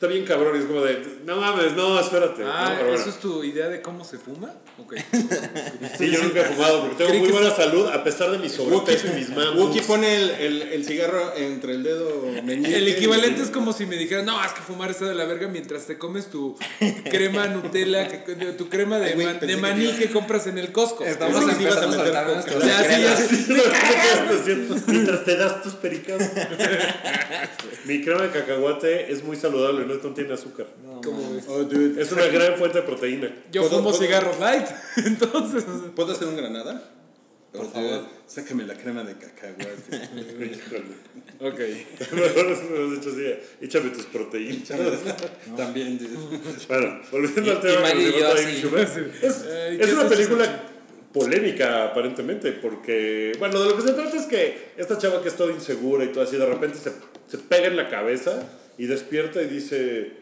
está bien cabrón. Y es como de, no mames, no, espérate. Ah, No, pero bueno. ¿eso es tu idea de cómo se fuma? Ok. Sí, yo nunca he fumado porque tengo muy buena salud a pesar de mi sobrepeso y mis mamas. Wookie pone el, el, el cigarro entre el dedo meñique. El equivalente es como si me dijeras, no, es que fumar está de la verga mientras te comes tu crema Nutella, que- tu crema de, Ay, man- de maní que compras en el Costco. Estamos ibas a meter Ya, sí, ya, sí. Mientras te das tus pericas. Mi crema de cacahuate es muy saludable, no contiene azúcar. ¿Cómo ves? Oh, dude. Es una gran fuente de proteína. Yo ¿Puedo- fumo puedo- cigarros light, entonces... ¿Puedo hacer un granada? Por favor. Sácame la crema de cacahuate. Ok. Échame tus proteínas. También, dude. Bueno, volviendo al tema y y yo Schumer, Es, Ay, es ¿qué una película polémica aparentemente, porque, bueno, de lo que se trata es que esta chava que es toda insegura y todo así, de repente se, se pega en la cabeza y despierta y dice,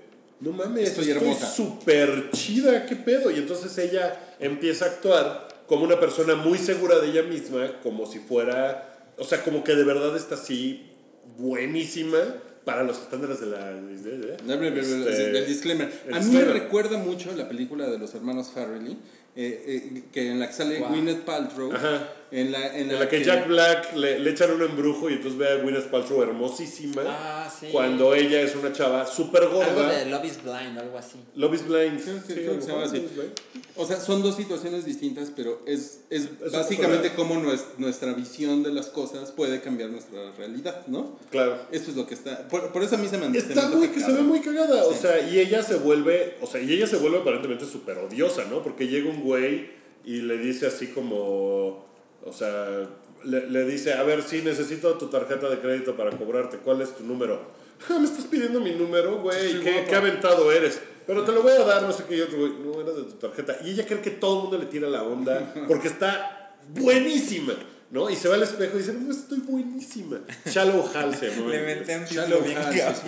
no mames, Estoy estoy hermosa". súper chida, qué pedo. Y entonces ella empieza a actuar como una persona muy segura de ella misma, como si fuera, o sea, como que de verdad está así buenísima para los estándares de la... Este, El disclaimer. el A mí me disclaimer. recuerda mucho la película de los hermanos Farrelly, eh, eh, que en la que sale Gwyneth Paltrow. Ajá. En la, en En la que Jack Black le, le echan un embrujo y entonces ve a Gwyneth Paltrow hermosísima Ah, sí. cuando ella es una chava súper Algo gorda. de Love is Blind algo así. Love is Blind. Sí, Sí, que se llama así. Blind. O sea, son dos situaciones distintas, pero es, es Es básicamente cómo nues- nuestra visión de las cosas puede cambiar nuestra realidad, ¿no? Claro. Eso es lo que está. Por, por eso a mí se me se me Está antoja muy, que se ve muy cagada, o sea, y ella se vuelve, o sea, y ella se vuelve aparentemente súper odiosa, ¿no? Porque llega un güey y le dice así como, o sea, le, le dice, a ver, sí, necesito tu tarjeta de crédito para cobrarte, ¿cuál es tu número? "Ah, ¿Me estás pidiendo mi número, güey? Sí, ¿Qué, qué aventado eres? Pero te lo voy a dar, no sé qué, y otro güey, no, era de tu tarjeta. Y ella cree que todo el mundo le tira la onda porque está buenísima, ¿no? Y se va al espejo y dice, no, estoy buenísima. Shallow Hal se llama. Le inventé un Shallow Hal.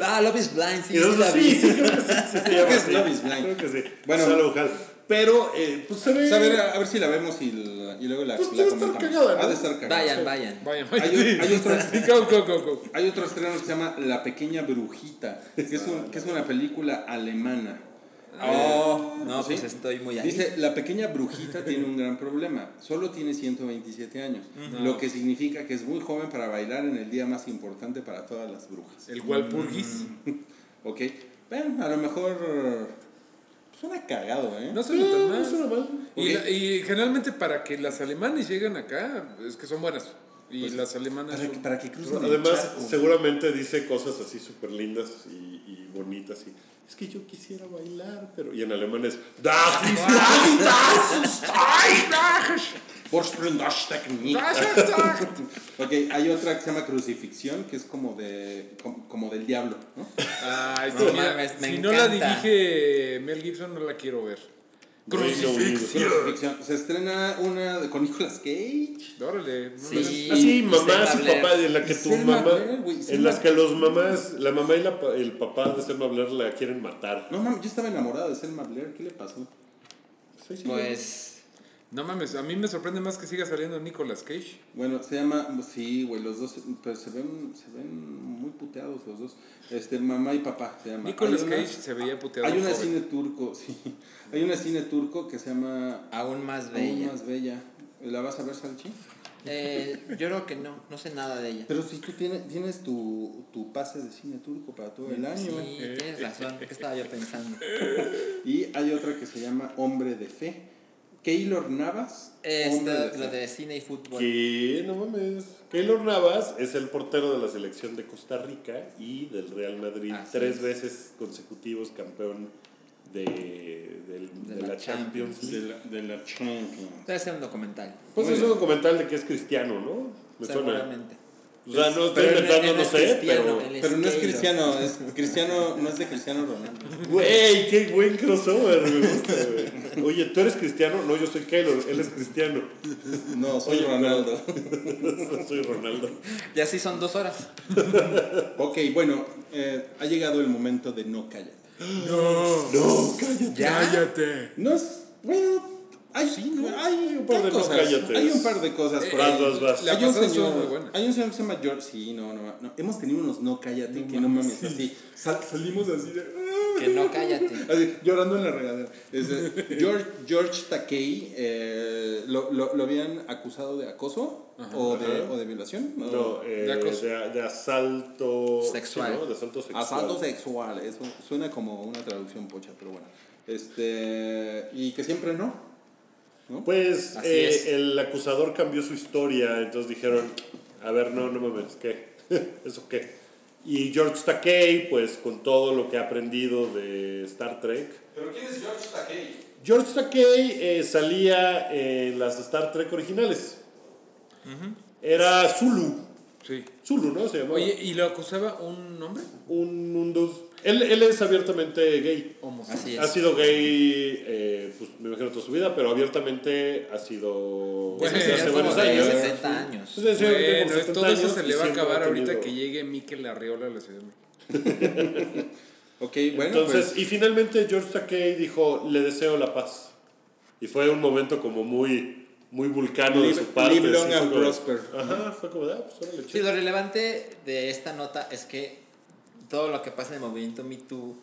Ah, Love is Blind, sí, Y sí sí, sí, sí. Love is Blind. Creo que sí. Bueno. Shallow Hal. Pero, eh, pues se ve. A, ver, a ver si la vemos y, la- y luego la, Pues la debe estar comentamos. cagada, ¿no? Ha de estar cagada. Vayan, vayan. Vayan, Hay, vayan. hay otro, hay otro estreno que se llama La Pequeña Brujita, que es, un- que es una película alemana. Oh, no, Sí. pues estoy muy ahí. Dice, la pequeña brujita tiene un gran problema. Solo tiene 127 años. Lo que significa que es muy joven para bailar en el día más importante para todas las brujas. El Walpurgis. ¿Ok? Bueno, a lo mejor... Suena cagado, ¿eh? No suena tan mal. No suena mal. Y, la- y generalmente para que las alemanes lleguen acá, es que son buenas. Y Pues, las alemanas Para que, son- para que crucen el Además, charco. seguramente dice cosas así súper lindas y, y bonitas. Y, es que yo quisiera bailar, pero. Y en alemán es. "Das ist Vorsprung das Technik. Ok, hay otra que se llama crucifixión, que es como de como, como del diablo, ¿no? Ay, No sí, mames, si no la dirige Mel Gibson, no la quiero ver. Unido. Crucifixión. Se estrena una de- con Nicolas Cage. Órale. Sí. Así, Y mamás y papás, en la que tu Selma mamá. Blair, En Selma- las que los mamás, la mamá y la pa- el papá de Selma Blair la quieren matar. No mames, yo estaba enamorado de Selma Blair, ¿qué le pasó? Sí, sí. Pues. No mames, a mí me sorprende más que siga saliendo Nicolas Cage. Bueno, se llama, sí, güey, los dos, pero se ven, se ven muy puteados los dos. Este, mamá y papá se llama. Nicolas una- Cage se veía puteado. Hay una joven. cine turco, sí. Hay una cine turco que se llama Aún más Aún bella. más bella. ¿La vas a ver, Salchi? Eh, yo creo que no, no sé nada de ella. Pero si tú tienes, tienes tu, tu pase de cine turco para todo el año. Sí, tienes razón. ¿Qué estaba yo pensando? Y hay otra que se llama Hombre de Fe. Keylor Navas. Esta, de Fe. de cine y fútbol. Que no mames. Keylor Navas es el portero de la selección de Costa Rica y del Real Madrid. Así tres es. veces consecutivos campeón de, del- De de la la Champions De League. la, de la Champions. Debe ser un documental. Pues Muy es un documental de que es cristiano, ¿no? Me suena. Seguramente. O sea, no estoy inventando, no sé, pero. no es cristiano, es cristiano, no es de Cristiano Ronaldo. Güey, qué buen crossover, me gusta, güey. Oye, ¿tú eres cristiano? No, yo soy Keylor, él es cristiano. No, soy Oye, Ronaldo. soy Ronaldo. Y así son dos horas. Ok, bueno, eh, ha llegado el momento de no callar. No, cállate. Cállate. No es. Bueno, hay, hay un par de no cosas. cállates. Hay un par de cosas por Vas, ahí. vas, vas. La hay, un señor, muy buena. hay un señor que se llama George. Sí, no, no, no. Hemos tenido unos no cállate que no mames así. Sal- salimos así de. Que no cállate. Así, llorando en la regadera. George, George Takei eh, lo, lo, lo habían acusado de acoso o, de, o de violación. ¿no? No, eh, De de, acoso. de asalto Sexual. sí, ¿no? De asalto sexual. Asalto sexual, eso suena como una traducción pocha, pero bueno. Este, y que siempre no. ¿No? Pues eh, el acusador cambió su historia, entonces dijeron, a ver, no, no mames, ¿qué? ¿Eso qué? Y George Takei, pues con todo lo que ha aprendido de Star Trek. ¿Pero quién es George Takei? George Takei eh, salía en las Star Trek originales. Era Zulu. Sí. Zulu, ¿no? Se llamaba. Oye, ¿y lo acusaba un hombre? un, un dude. Él, él es abiertamente gay. Así Ha es. sido gay, eh, pues me imagino toda su vida, pero abiertamente ha sido Bueno, desde ya hace como varios de años. 70 años. Pues, desde hace como Bueno, 70 todo eso años se le va a acabar ha ahorita que llegue Mikel Arriola a la Ciudad de México. Ok, bueno, Entonces, pues, y finalmente George Takei dijo, le deseo la paz. Y fue un momento como muy, muy vulcano de Live- su parte. live long and como- prosper. Ajá, fue como de, ah, pues Sí, lo relevante de esta nota es que todo lo que pasa en el movimiento Me Too,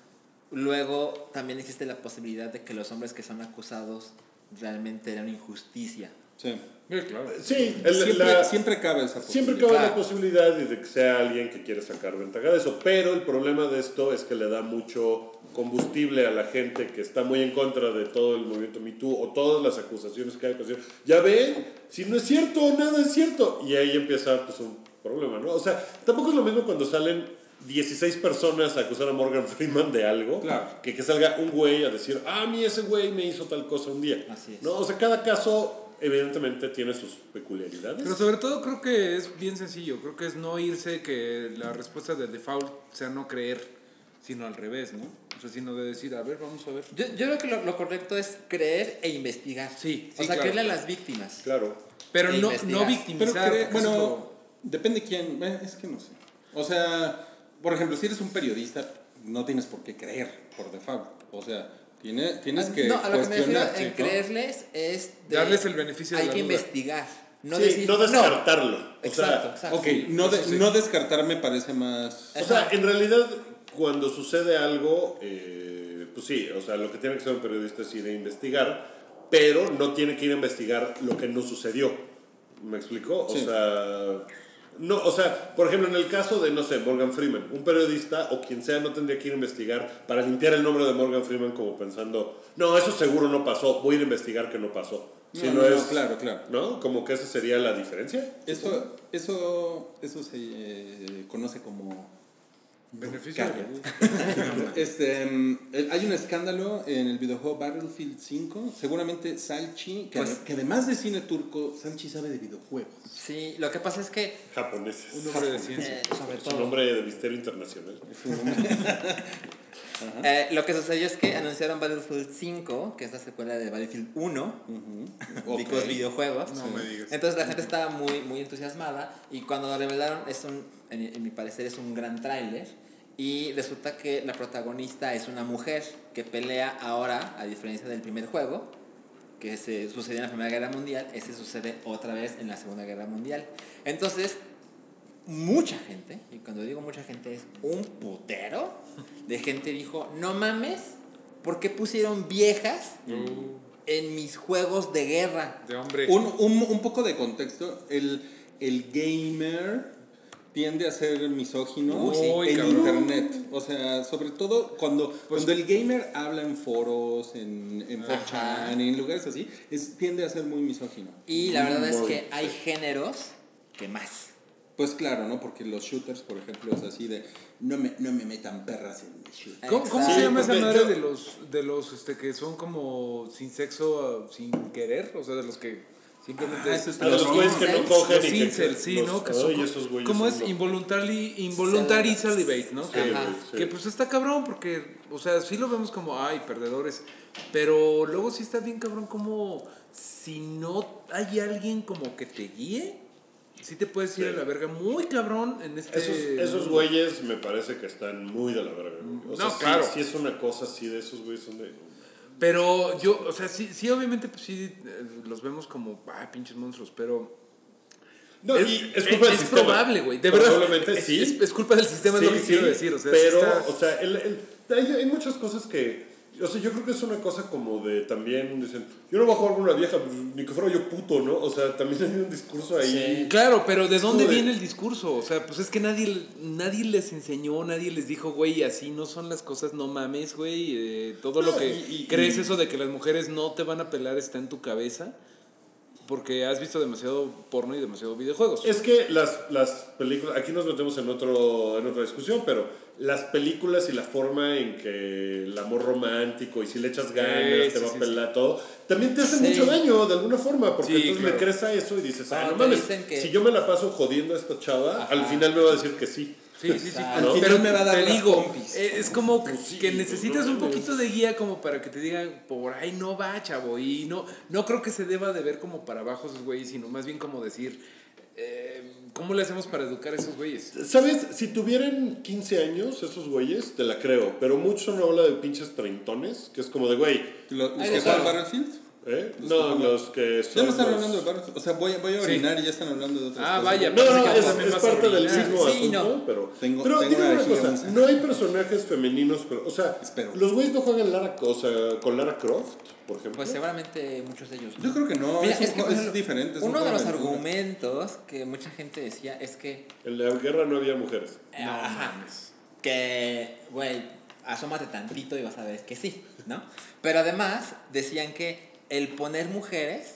luego también existe la posibilidad de que los hombres que son acusados realmente era una injusticia. sí. Sí, claro. Sí, el- siempre, la- siempre cabe esa Siempre posibilidad. cabe la Claro. posibilidad de que sea alguien que quiere sacar ventaja de eso, pero el problema de esto es que le da mucho combustible a la gente que está muy en contra de todo el movimiento Me Too o todas las acusaciones que hay. Pues, ya ven, si no es cierto, nada es cierto. Y ahí empieza pues, un problema, ¿no? O sea, tampoco es lo mismo cuando salen 16 personas a acusar a Morgan Freeman de algo, Claro. que que salga un güey a decir, ah, a mí ese güey me hizo tal cosa un día. Así es. ¿No? O sea, cada caso evidentemente tiene sus peculiaridades. Pero sobre todo creo que es bien sencillo. Creo que es no irse que la respuesta del default sea no creer, sino al revés, ¿no? O sea, sino de decir, a ver, vamos a ver. Yo, yo creo que lo, lo correcto es creer e investigar. Sí, O sí, sea, claro. creerle a las víctimas. Claro. Pero E no, investigar. no Pero victimizar. cree- porque bueno, depende quién. eh, Es que no sé. O sea, por ejemplo, si eres un periodista, no tienes por qué creer por default. O sea, tiene, tienes que no, a lo que me refiero cuestionarte, en ¿no? creerles es de- Darles el beneficio de Hay la que duda. investigar. No Sí, decir, no descartarlo. O sea, Exacto, exacto. Ok, no, de- no descartar me parece más. O sea, en realidad, cuando sucede algo, eh, pues sí, o sea, lo que tiene que hacer un periodista es ir a investigar, pero no tiene que ir a investigar lo que no sucedió. ¿Me explicó? O Sí. sea, no, o sea, por ejemplo, en el caso de, no sé, Morgan Freeman, un periodista o quien sea no tendría que ir a investigar para limpiar el nombre de Morgan Freeman como pensando, no, eso seguro no pasó, voy a ir a investigar que no pasó. No, Si no, no, no, es, claro, claro. ¿No? Como que esa sería la diferencia. Eso, eso, eso se eh, conoce como Beneficio. Este, el- hay un escándalo en el videojuego Battlefield 5. Seguramente Salchi, que, Pues- que además de cine turco, Salchi sabe de videojuegos. Sí, lo que pasa es que, Japoneses. Un hombre de ciencia. eh, sobre Es un todo, nombre de misterio internacional. eh, lo que sucedió es que anunciaron Battlefield 5, que es la secuela de Battlefield 1, because Ok. videojuegos. No me digas. Entonces la gente estaba muy, muy entusiasmada y cuando lo revelaron, es un, en, en mi parecer es un gran tráiler y resulta que la protagonista es una mujer que pelea ahora, a diferencia del primer juego, que se sucedió en la Primera Guerra Mundial, ese sucede otra vez en la Segunda Guerra Mundial. Entonces, mucha gente, y cuando digo mucha gente es un putero, de gente dijo, no mames, ¿por qué pusieron viejas en mis juegos de guerra? De hombre. Un, un, un poco de contexto. El, el gamer tiende a ser misógino Uy, sí. en cabrón. internet. O sea, sobre todo cuando, cuando el gamer habla en foros, en, en 4chan, en lugares así, es, tiende a ser muy misógino. Y la verdad es que hay géneros que más. Pues claro, ¿no? Porque los shooters, por ejemplo, es así de no me, no me metan perras en mi shooter. ¿Cómo, cómo se llama esa madre yo- de los, de los este, que son como sin sexo, sin querer? O sea, de los que simplemente... Ah, A los Los güeyes que no cogen los y que... incels, sí, los- ¿no? Que son co- esos güeyes ¿Cómo son es? Involuntary, involuntary celibate, ¿no? Sí, Que, sí. que pues está cabrón porque, o sea, sí lo vemos como, ay, perdedores. Pero luego sí está bien cabrón como si no hay alguien como que te guíe, sí te puedes ir Sí. a la verga muy cabrón en este... Esos, esos güeyes me parece que están muy de la verga. O sea, No, sí- claro. sí es una cosa así de esos güeyes son de... Pero yo, o sea, sí, sí obviamente, pues sí, eh, los vemos como, ay, pinches monstruos, pero... No, es, y es culpa del es sistema. probable, güey, de verdad. Es, sí. Es, es culpa del sistema, es lo que quiero decir, o sea, pero, está- o sea, el- el- hay, hay muchas cosas que, o sea, yo creo que es una cosa como de también, dicen, yo no voy a jugar con una vieja, pues, ni que fuera yo puto, ¿no? O sea, también hay un discurso ahí. Claro, pero ¿de dónde de- viene el discurso? O sea, pues es que nadie, nadie les enseñó, nadie les dijo, güey, así no son las cosas, no mames, güey. eh, todo lo que y- y- crees y- eso de que las mujeres no te van a pelar está en tu cabeza. Porque has visto demasiado porno y demasiado videojuegos. Es que las, las películas, aquí nos metemos en, otro, en otra discusión, pero las películas y la forma en que el amor romántico y si le echas ganas Sí, te sí, va sí, a pelar todo, también te hace Sí. mucho daño de alguna forma, porque Sí, entonces claro. le crees a eso y dices, ah, no mames, que- si yo me la paso jodiendo a esta chava, al final me va a decir que sí. Sí, sí, sí. Pero me va a dar te digo, eh, es como que- Pues que necesitas no un poquito de guía como para que te digan, por ahí no va, chavo. Y no, no creo que se deba de ver como para abajo esos güeyes, sino más bien como decir, eh, ¿cómo le hacemos para educar a esos güeyes? ¿Sabes? Si tuvieran 15 años esos güeyes, te la creo, pero muchos no habla de pinches treintones, que es como de, güey, ¿Los, que juegan Battlefield? ¿Eh? Los No, que- los que Ya son no están los- hablando de Battlefield. O sea, voy, voy a Sí. orinar y ya están hablando de otras Ah, cosas. vaya, No, no, que es, es parte del mismo Sí, asunto, no. pero, Tengo- pero tengo dime una cosa, no hay personajes femeninos, pero, o sea, Espero. los güeyes no juegan Lara, o sea, con Lara Croft, por ejemplo. Pues seguramente muchos de ellos. Yo creo que no, Mira, es, es que, es diferente. es un Uno de los argumentos que mucha gente decía es que En la guerra no había mujeres. Eh, Ajá. Que, güey, asómate tantito y vas a ver que sí, ¿no? Pero además decían que el poner mujeres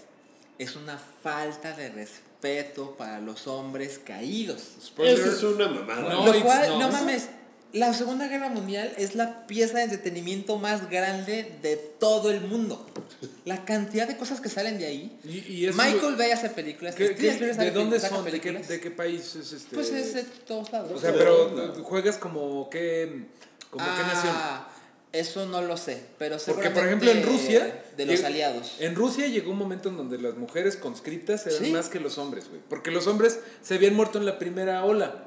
es una falta de respeto para los hombres caídos. Spoiler. Eso es una mamada. No, Lo cual, not. no mames, la Segunda Guerra Mundial es la pieza de entretenimiento más grande de todo el mundo. La cantidad de cosas que salen de ahí. Y, y eso- Michael Bay hace películas. ¿qué- qué- ¿De hace dónde son? ¿De qué. ¿De qué país es este? Pues es de todos lados. O sea, pero juegas como qué, como qué nación. Eso no lo sé, pero Porque, por ejemplo, en Rusia. De los aliados. En Rusia llegó un momento en donde las mujeres conscriptas eran Sí. más que los hombres, güey. Porque los hombres se habían muerto en la primera ola.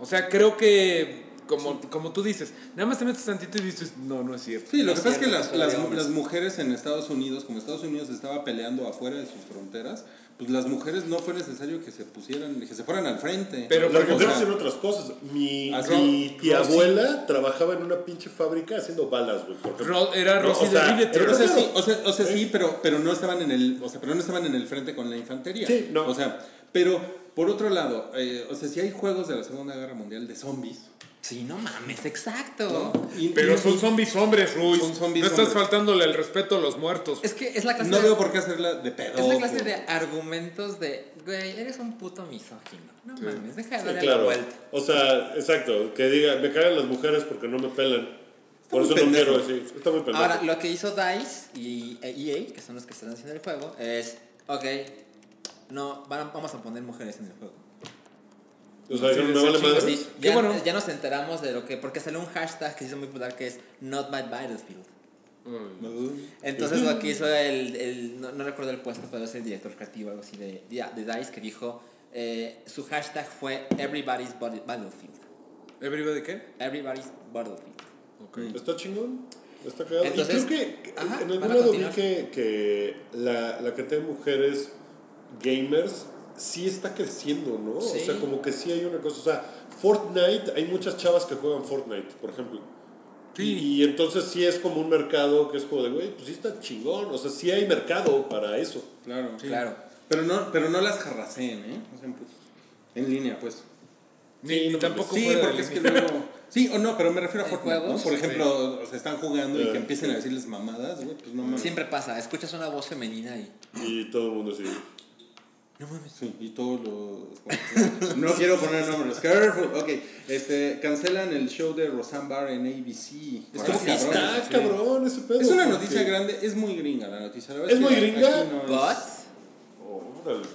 O sea, creo que. Como, como tú dices, nada más te metes tantito y dices, no, no es cierto. Sí, lo No que pasa es que las, las, las mujeres en Estados Unidos, como Estados Unidos estaba peleando afuera de sus fronteras, pues las mujeres no fue necesario que se pusieran, que se fueran al frente. Pero, Las mujeres hacen otras cosas. Mi, Así- mi tía Rosy. abuela trabajaba en una pinche fábrica haciendo balas, güey. era No, Rosy o sea, de Riveter. era- o sea, sí, o sea, o sea, sí, pero, pero no estaban en el, o sea, pero no estaban en el frente con la infantería. Sí, no. O sea, pero por otro lado, eh, o sea, si hay juegos de la Segunda Guerra Mundial de zombies, Sí, no mames, exacto. ¿no? Y- Pero y- son zombies hombres, Ruiz. Son zombies no estás hombres. faltándole el respeto a los muertos. Es que es la clase no de, veo por qué hacerla de pedo. es la clase de argumentos de, güey, eres un puto misógino. No mames, deja de Sí, darle claro. la vuelta. O sea, exacto. Que diga, me cagan las mujeres porque no me pelan. Por eso no quiero decir. Está muy pendejo. Ahora, lo que hizo DICE y e EA, que son los que están haciendo el juego, es, ok, no, van a- vamos a poner mujeres en el juego. O sea, Sí, me sí, vale sí, madre. Sí, Qué ya, bueno. ya nos enteramos de lo que, porque salió un hashtag que se hizo muy popular que es Not My Battlefield. Entonces lo que hizo el, el- no, no recuerdo el puesto, pero es el director creativo, algo así de, de, de DICE, que dijo, eh, su hashtag fue Everybody's Body- Battlefield. ¿Everybody qué? Everybody's Battlefield. Está chingón. Está cagado. Entonces, y creo que ajá, en algún lado vi que, que la, la cantidad de mujeres gamers sí está creciendo, ¿no? Sí. O sea, como que sí hay una cosa. O sea, Fortnite, hay muchas chavas que juegan Fortnite, por ejemplo. Sí. Y, y entonces sí es como un mercado que es como de, güey, pues sí está chingón. O sea, sí hay mercado para eso. Claro. Claro. Pero no, pero no las jarraceen, ¿eh? O sea, pues, en línea, pues. Ni, ni no tampoco Sí, porque es que luego. Sí o no, pero me refiero a ¿En Fortnite, ¿no? juegos? Por ejemplo, o sea, están jugando y Eh, que empiecen a decirles mamadas, güey, pues no mames. Siempre pasa, escuchas una voz femenina y... Y todo el mundo así. No mames. Sí, y todos los. no quiero poner nombres. Careful. Ok, este, cancelan el show de Roseanne Barr en ABC. Estuvo cabrón. Está cabrón ese pedo. Es una porque- noticia grande, es muy gringa la noticia. La verdad ¿Es muy gringa? no es- But... Órale.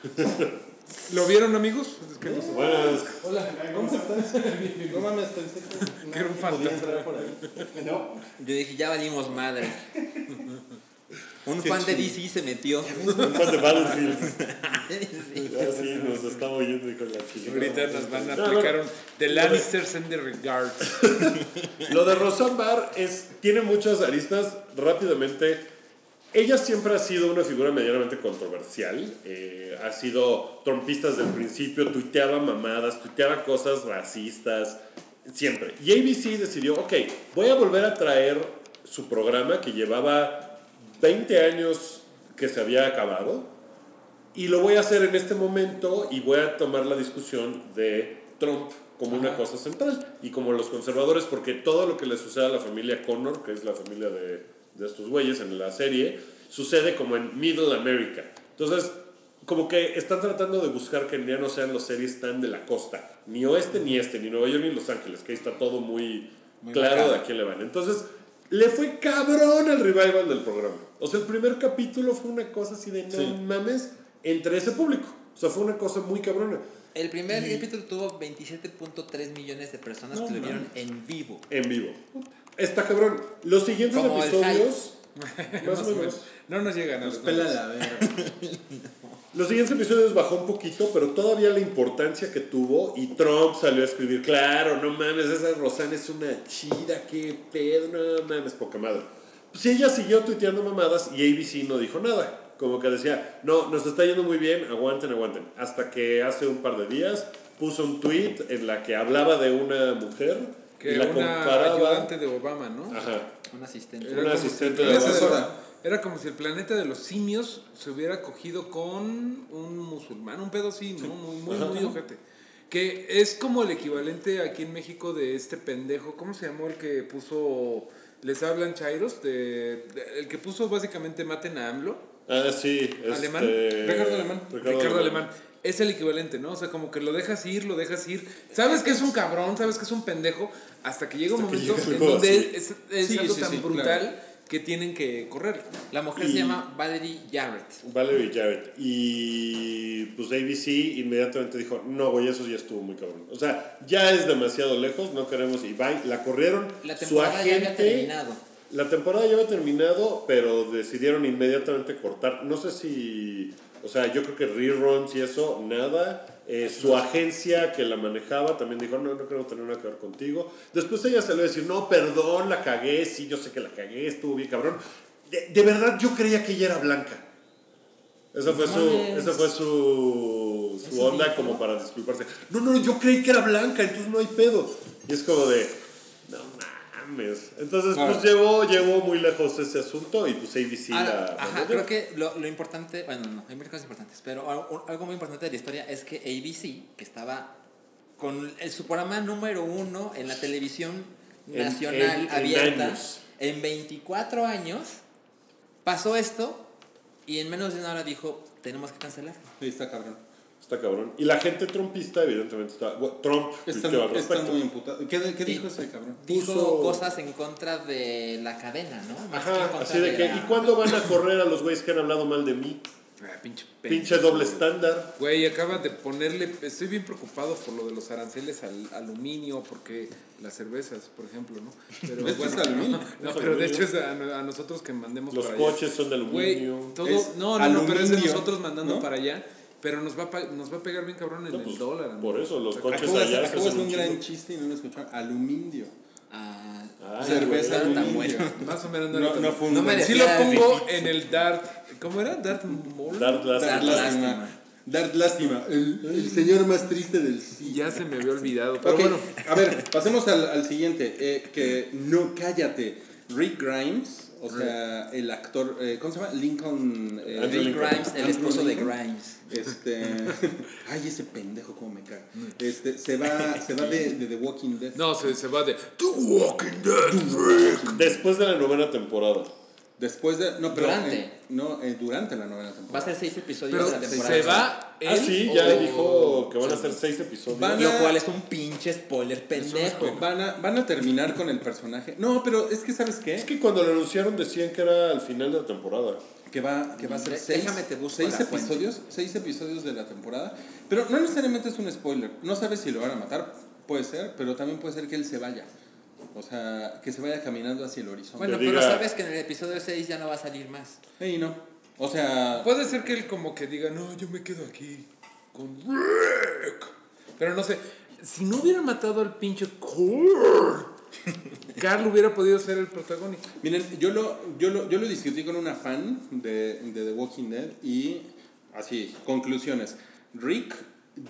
¿Lo vieron, amigos? Es que no sé. Buenas. Hola, ¿cómo estás? No mames, pensé que, era un fantasma. No. Yo dije, ya valimos madre. Un fan de DC se metió. Un fan de Battlefield. Sí. Ya sí, nos oyendo y con la chingada. Ahorita nos van a aplicar un The Lannisters and the Regards. Lo de Roseanne Barr es, tiene muchas aristas. Rápidamente, ella siempre ha sido una figura medianamente controversial. eh, ha sido trompista desde el principio, tuiteaba mamadas, tuiteaba cosas racistas, siempre. Y ABC decidió, ok, voy a volver a traer su programa que llevaba 20 años que se había acabado. Y lo voy a hacer en este momento y voy a tomar la discusión de Trump como una cosa central y como los conservadores, porque todo lo que le sucede a la familia Connor, que es la familia de, de estos güeyes en la serie, sucede como en Middle America. Entonces, como que están tratando de buscar que ya no sean las series tan de la costa, ni oeste ni este, ni Nueva York ni Los Ángeles, que ahí está todo muy, Muy claro marcado. de a quién le van. Entonces, le fue cabrón el revival del programa. O sea, el primer capítulo fue una cosa así de no Sí. mames entre ese público. O sea, fue una cosa muy cabrona. El primer capítulo tuvo 27.3 millones de personas No que lo vieron en vivo. En vivo. Está cabrón. Los siguientes Como episodios. Más o menos. No nos llegan a Nos los pela la verga. Los siguientes episodios bajó un poquito, pero todavía la importancia que tuvo. Y Trump salió a escribir: Claro, no mames, esa Rosana es una chida, qué pedo, no mames, poca madre. Pues ella siguió tuiteando mamadas y ABC no dijo nada. Como que decía: No, nos está yendo muy bien, aguanten, aguanten. Hasta que hace un par de días puso un tweet en la que hablaba de una mujer Que y la una comparaba. ayudante de Obama, ¿no? Ajá. Un asistente. Era Una asistente si- de asesora. Era como si el planeta de los simios se hubiera cogido con un musulmán, un pedo así, ¿no? Muy, muy, Ajá. muy ojete. Que es como el equivalente aquí en México de este pendejo, ¿cómo se llamó el que puso, les hablan chairos? De, de- el que puso básicamente maten a AMLO, Ah, sí. ¿Alemán? este, Ricardo Alemán. Ricardo, Alemán. Es el equivalente, ¿no? O sea, como que lo dejas ir, lo dejas ir. Sabes que es un cabrón, sabes que es un pendejo, hasta que llega un Hasta que momento llega en donde así. es, es Sí, algo sí, tan sí, brutal claro. Que tienen que correr. La mujer Y- se llama Valerie Jarrett. Valerie Jarrett. Y pues ABC inmediatamente dijo, no, güey, eso ya estuvo muy cabrón. O sea, ya es demasiado lejos, no queremos y bye. La corrieron. La su temporada ya había agente. terminado. La temporada ya había terminado, pero decidieron inmediatamente cortar. No sé si, o sea, yo creo que reruns y eso, nada. Eh, su agencia que la manejaba también dijo, no, no quiero tener nada que ver contigo. Después ella salió a decir, no, perdón, la cagué, sí, yo sé que la cagué, estuvo bien cabrón. De, de verdad, yo creía que ella era blanca. Esa fue No su, esa fue su, su ¿Eso onda como para disculparse. No, no, yo creí que era blanca, entonces no hay pedo. Y es como de, no mames. Entonces, pues llevó, llevó muy lejos ese asunto y pues ABC Ahora, la... ajá, creo que lo, lo importante, bueno, no, hay muchas cosas importantes, pero algo, algo muy importante de la historia es que ABC, que estaba con el, su programa número uno en la televisión En- nacional en- en abierta, años. en 24 años, pasó esto y en menos de una hora dijo, tenemos que cancelarlo. Sí, está cabrón. Está cabrón. Y la gente trumpista, evidentemente, está... bueno, Trump Están, tuiteó al muy imputados. ¿Qué, qué dijo ese cabrón? Dijo Puso- cosas en contra de la cadena, ¿no? Más Ajá, así de que, la- ¿y cuándo van a correr a los güeyes que han hablado mal de mí? Ah, pinche Pinche doble estándar. Güey, acaba de ponerle. Estoy bien preocupado por lo de los aranceles al aluminio, porque las cervezas, por ejemplo, ¿no? Pero Esto es aluminio. No, pero de hecho es a, a nosotros que mandemos Los para allá. coches son de aluminio. todo. No, no, no, pero es de nosotros mandando ¿no? para allá. Pero nos va, a, pa- nos va a pegar bien cabrón en No, el pues, dólar. ¿no? Por eso, los coches hacer, allá se hacer un un gran chiste y no lo escucharon. Aluminio. Ah, Ay, Cerveza güey. tan. Más o menos no, No, no fue un No me Sí lo pongo en el Dart. ¿Cómo era? Dart Mall. Dar las- Dar Lástima. lástima. Dar lástima. El, el señor más triste del Y ya se me había olvidado. Pero bueno. a ver, pasemos al, al siguiente. eh, que no cállate. Rick Grimes, o sea, el actor, eh, ¿cómo se llama? Lincoln. eh, Rick Lincoln. Grimes, el esposo de. Grimes. Este. Ay, ese pendejo, cómo me caga. Este, se va, se va de, de The Walking Dead. No, se, se va de The Walking Dead. Después de la novena temporada. Después de. No, pero. Durante. no, eh, durante la novena Va a temporada. ser seis episodios Pero de la temporada. se va Ah, sí, ya o- dijo que van a ser seis episodios. Van Lo cual es un pinche spoiler pendejo. Van a, van a terminar con el personaje. No, pero es que, ¿sabes qué? Es que cuando lo anunciaron decían que era al final de la temporada. que va, que va a ser seis, déjame te busco seis fuente. episodios, seis episodios de la temporada. Pero no necesariamente es un spoiler. No sabes si lo van a matar, puede ser, pero también puede ser que él se vaya. O sea, que se vaya caminando hacia el horizonte. Bueno, pero sabes que en el episodio 6 ya no va a salir más. Ey, no. O sea, Puede ser que él como que diga, no, yo me quedo aquí con Rick. Pero no sé, si no hubiera matado al pinche Carl, Carl hubiera podido ser el protagónico. miren, yo lo, yo lo, yo lo discutí con una fan de, de The Walking Dead y así, conclusiones. Rick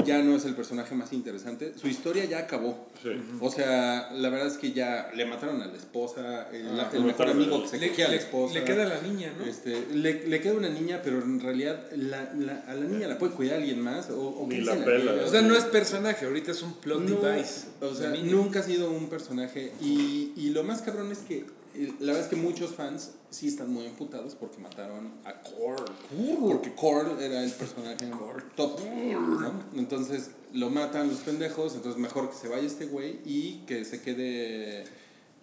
ya no es el personaje más interesante. Su historia ya acabó. Sí. O sea, la verdad es que ya le mataron a la esposa, el, Ah, el mejor amigo que se Le, cogía a la le- esposa. le queda la niña, ¿no? Este, le, le queda una niña, pero en realidad la, la- a la niña la puede cuidar alguien más. O, o Ni la pela. O sea, no es personaje, ahorita es un plot No, device. O sea, nunca ha sido un personaje. Y, y lo más cabrón es que la verdad es que muchos fans sí están muy emputados porque mataron a Korl. Porque Korl era el personaje top. ¿no? Entonces lo matan los pendejos. Entonces mejor que se vaya este güey y que se quede.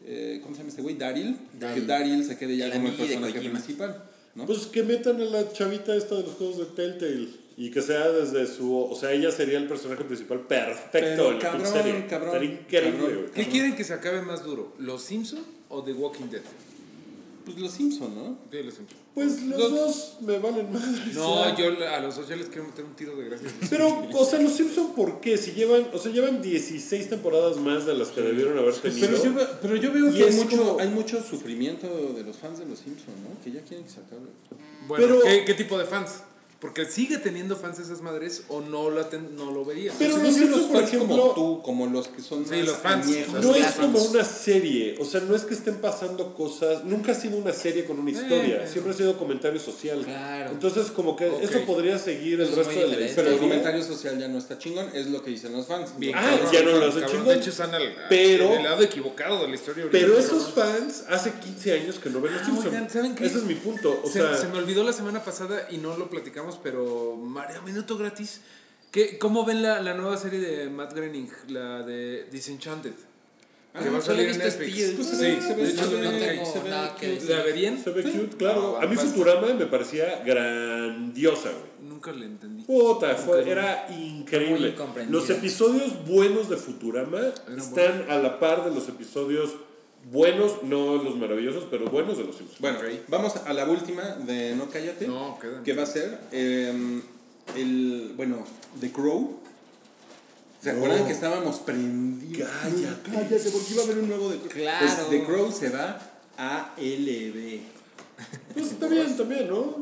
eh, ¿Cómo se llama este güey? Daryl. Daryl. Que Daryl se quede ya El como el personaje principal. ¿no? Pues que metan a la chavita esta de los juegos de Telltale. Y que sea desde su. O sea, ella sería el personaje principal perfecto Pero cabrón, cabrón, cabrón. güey. ¿Qué quieren que se acabe más duro? ¿Los Simpson o The Walking Dead? Pues los Simpson, ¿no? Sí, los Simpson. Pues los, Los- dos me valen más. No, yo a los dos ya les quiero meter un tiro de gracia. Pero, o sea, los Simpson, ¿por qué? Si llevan, o sea, llevan 16 temporadas más de las que debieron haber tenido. Pero yo, veo- pero yo veo Y que hay mucho, como- hay mucho sufrimiento de los fans de los Simpsons, ¿no? Que ya quieren que se acabe. Bueno, Pero- ¿qué, qué tipo de fans? Porque sigue teniendo fans esas madres o no, la ten- no lo verías. Pero Según los yo, Simpsons, por fans como ejemplo, tú, como los que son Sí, los fans. añejos. No es como una serie, o sea, no es que estén pasando cosas, nunca ha sido una serie con una historia, Eh. siempre ha sido comentario social. Claro. Entonces, como que Ok. eso podría seguir el Es resto de la diferente. Pero el historia. comentario social ya no está chingón, es lo que dicen los fans. Bien, Ah, cabrón, ya no lo cabrón. chingón. De hecho, están al, Pero- en el lado equivocado de la historia. ahorita, Pero cabrón. esos fans hace 15 años que no ven los Ah, Simpsons. oigan, ¿saben qué? Ese es mi punto. O se, sea, se me olvidó la semana pasada y no lo platicamos, pero Mario, minuto gratis. ¿Qué, ¿Cómo ven la, la nueva serie de Matt Groening, la de Disenchanted? que Ah, va a salir en Netflix. Pues sí, se ve- de hecho, no no tengo- se ve nada que cute. decir. ¿La verían? se ve cute, claro. Ah, a mí Futurama me parecía grandiosa, güey. Nunca le entendí. Puta, fue- era increíble. Los episodios buenos de Futurama están a la par de los episodios buenos, no los maravillosos, pero buenos de los Simpsons. Bueno, Ok. vamos a la última de No Cállate. No, quedan. Que va a ser eh, el, bueno, The Crow. ¿Se No. acuerdan que estábamos prendidos? Cállate. Cállate, porque iba a haber un nuevo The Crow. Claro. Pues The Crow se va a LB. Pues está bien, también, ¿no?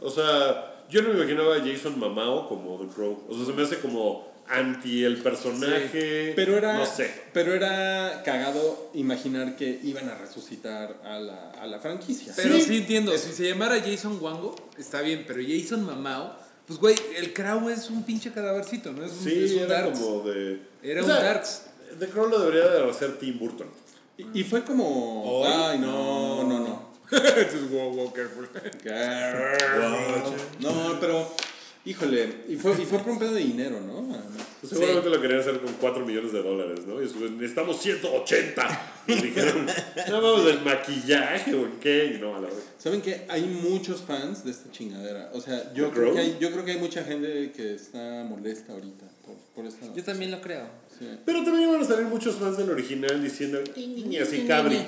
O sea, yo no me imaginaba a Jason Mamao como The Crow. O sea, se me hace como anti el personaje. Pero era, No sé. pero era cagado imaginar que iban a resucitar a la, a la franquicia. Pero sí, entiendo, si se llamara Jason Wango, está bien, pero Jason Mamao, pues güey, el Crow es un pinche cadávercito, ¿no? Es un, es Sí, un era Darks. como de. Era o un Darks. The Crow lo debería de hacer Tim Burton. Y, y fue como, ay, no, no, no. Entonces, wow, wow, careful. No, pero, híjole, y fue, y fue por un pedo de dinero, ¿no? Pues Seguramente lo querían hacer con 4 millones de dólares, ¿no? Y después, necesitamos 180. Y dijeron, no vamos del maquillaje o en qué. Y no, a la vez. ¿Saben que hay muchos fans de esta chingadera? O sea, yo ¿The creo, que hay, yo creo que hay mucha gente que está molesta ahorita por, por esta Yo también lo creo. Sí. Pero también iban a salir muchos fans del original diciendo, y así cabri.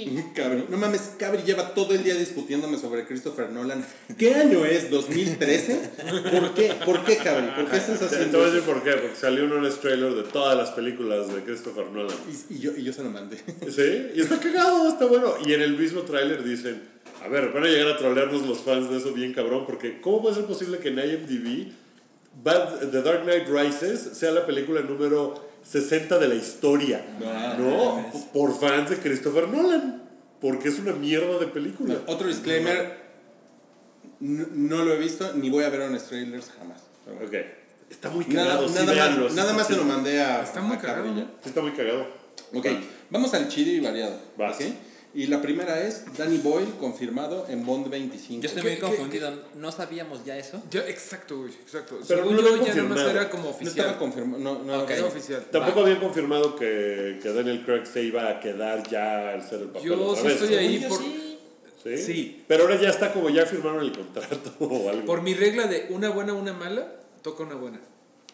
Cabri. No mames, Cabri lleva todo el día discutiéndome sobre Christopher Nolan. ¿Qué año es? ¿2013? ¿Por qué? ¿Por qué, Cabri? ¿Por qué estás Te, te haciendo voy a decir por qué, porque salió un honest trailer de todas las películas de Christopher Nolan. Y, y yo, y yo se lo mandé. Sí, y está cagado, está bueno. Y en el mismo tráiler dicen, a ver, van a llegar a trolearnos los fans de eso bien cabrón, porque ¿cómo puede ser posible que en IMDb Bad- The Dark Knight Rises sea la película número 60 de la historia? No, por fans de Christopher Nolan, porque es una mierda de película. Otro disclaimer. No, no lo he visto ni voy a ver Honest Trailers jamás. Ok, está muy Nada, cagado, sí, nada más, sí nada más se lo mandé a. Está muy a cagado. Sí, está muy cagado. Ok, vamos al chido y variado. Vas. ¿ok? Y la primera es Danny Boyle confirmado en Bond 25. Yo estoy ¿Qué- muy qué- confundido. ¿No sabíamos ya eso? Yo, exacto, güey, exacto. Pero Según no lo yo, ya nomás era como no oficial. estaba confirmado. No, no. Era oficial. Tampoco habían confirmado que, que Daniel Craig se iba a quedar ya al ser el papel. Yo otra sí vez. estoy ahí Según yo por, sí. ¿Sí? Sí. Pero ahora ya está como ya firmaron el contrato o algo. por mi regla de una buena, una mala, toca una buena.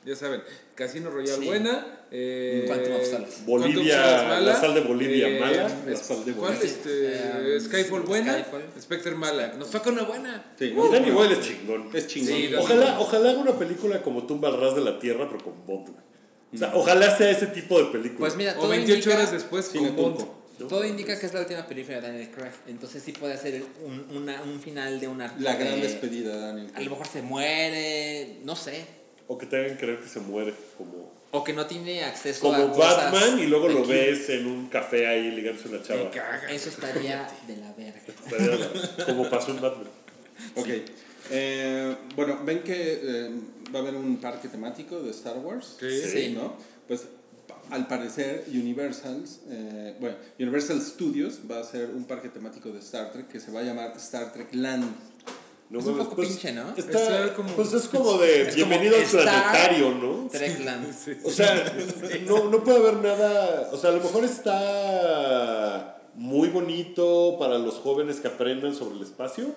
Ya saben, Casino Royale Sí. buena. Eh, Quantum of Solace. Bolivia, mala, la sal de Bolivia eh, mala. La es- sal de ¿Cuál? Bolivia. Este, Eh, Skyfall buena, Skyfall. Spectre mala. Nos toca una buena. Sí, Y Danny Boyle es chingón. Es chingón. Sí, Ojalá, ojalá haga una película como Tumba al ras de la tierra, pero con Bond. O sea, ojalá sea ese tipo de película. Pues mira, O todo 28 indica, horas después con Bond. todo indica que es la última película de Daniel Craig. Entonces sí puede ser un, una- un final de una... La gran de- despedida, Daniel. A lo mejor se muere, no sé. O que te hagan creer que se muere como, O que no tiene acceso como a cosas Batman y luego lo ves en un café ahí ligándose a una chava. Me caga. Eso estaría de la verga. Estaría como pasó en Batman. Ok. Eh, bueno, ven que eh, va a haber un parque temático de Star Wars. Sí. Sí. ¿no? Pues al parecer Universal, eh, bueno, Universal Studios va a hacer un parque temático de Star Trek que se va a llamar Star Trek Land. No Es un poco pues, pinche, ¿no? Está, como- pues es como de Es como bienvenido al Star- planetario, ¿no? Trekland. O sea, no, no puede haber nada. O sea, a lo mejor está muy bonito para los jóvenes que aprendan sobre el espacio,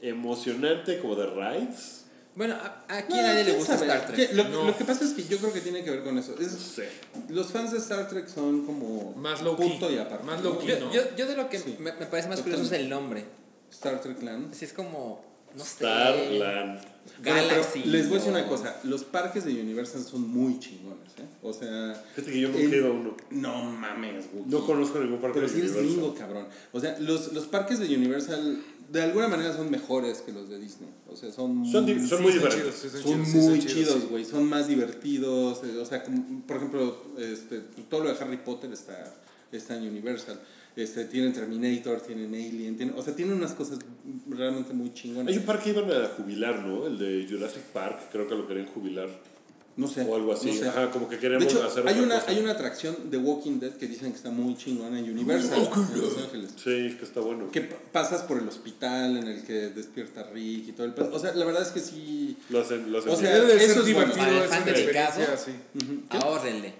emocionante como de rides. Bueno, a, aquí No, a nadie le gusta sabe. Star Trek. Lo, No. lo que pasa es que yo creo que tiene que ver con eso. No Es, sé. los fans de Star Trek son como Más low-key. punto y aparte. Más low-key. Yo, no. yo, yo de lo que Sí. me, me parece más curioso es el nombre. Star Trek Land. Así es como, no sé. Starland. Bueno, Galaxy. les voy a decir una cosa, los parques de Universal son muy chingones, ¿eh? O sea... Fíjate que yo ido a uno. No mames, Wookie. No conozco ningún parque Pero de si eres gringo, cabrón. O sea, los, los parques de Universal de alguna manera son mejores que los de Disney. O sea, son... Son, di- son muy Sí, son diferentes. chidos, sí, son son chidos, sí, muy son chidos, sí. güey. Son más divertidos. eh, O sea, como, por ejemplo, este, todo lo de Harry Potter está, está en Universal. Este, tienen Terminator, tienen Alien, tienen, o sea, tienen unas cosas realmente muy chingonas. Hay un parque que iban a jubilar, ¿no? El de Jurassic Park, creo que lo querían jubilar. No sé. O algo así. no sé. Ajá, como que De queremos hecho, hacer hay una, cosa. hay una atracción de Walking Dead que dicen que está muy chingona en Universal, en Los Ángeles. Sí, que está bueno. Que pa- pasas por el hospital en el que despierta Rick y todo el. O sea, la verdad es que sí. Lo hacen, lo hacen O sea, de eso es bueno. divertido, Para el es fan. Ahórrenle.